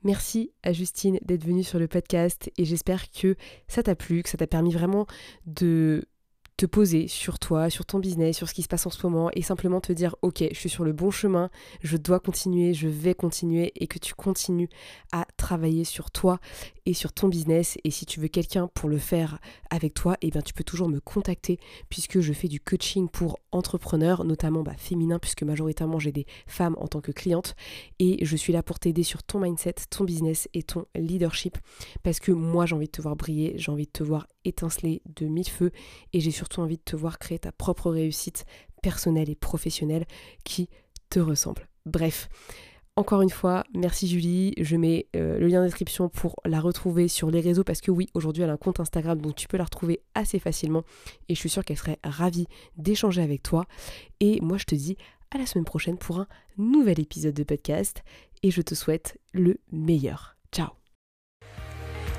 Merci à Justine d'être venue sur le podcast et j'espère que ça t'a plu, que ça t'a permis vraiment de te poser sur toi, sur ton business, sur ce qui se passe en ce moment et simplement te dire ok, je suis sur le bon chemin, je dois continuer, je vais continuer et que tu continues à travailler sur toi et sur ton business. Et si tu veux quelqu'un pour le faire avec toi, eh bien tu peux toujours me contacter puisque je fais du coaching pour entrepreneurs, notamment bah, féminin puisque majoritairement j'ai des femmes en tant que clientes. Et je suis là pour t'aider sur ton mindset, ton business et ton leadership parce que moi j'ai envie de te voir briller, j'ai envie de te voir étinceler de mille feux et j'ai surtout envie de te voir créer ta propre réussite personnelle et professionnelle qui te ressemble. Bref, encore une fois, merci Julie. Je mets euh, le lien de description pour la retrouver sur les réseaux parce que oui, aujourd'hui elle a un compte Instagram donc tu peux la retrouver assez facilement et je suis sûre qu'elle serait ravie d'échanger avec toi. Et moi je te dis à la semaine prochaine pour un nouvel épisode de podcast et je te souhaite le meilleur. Ciao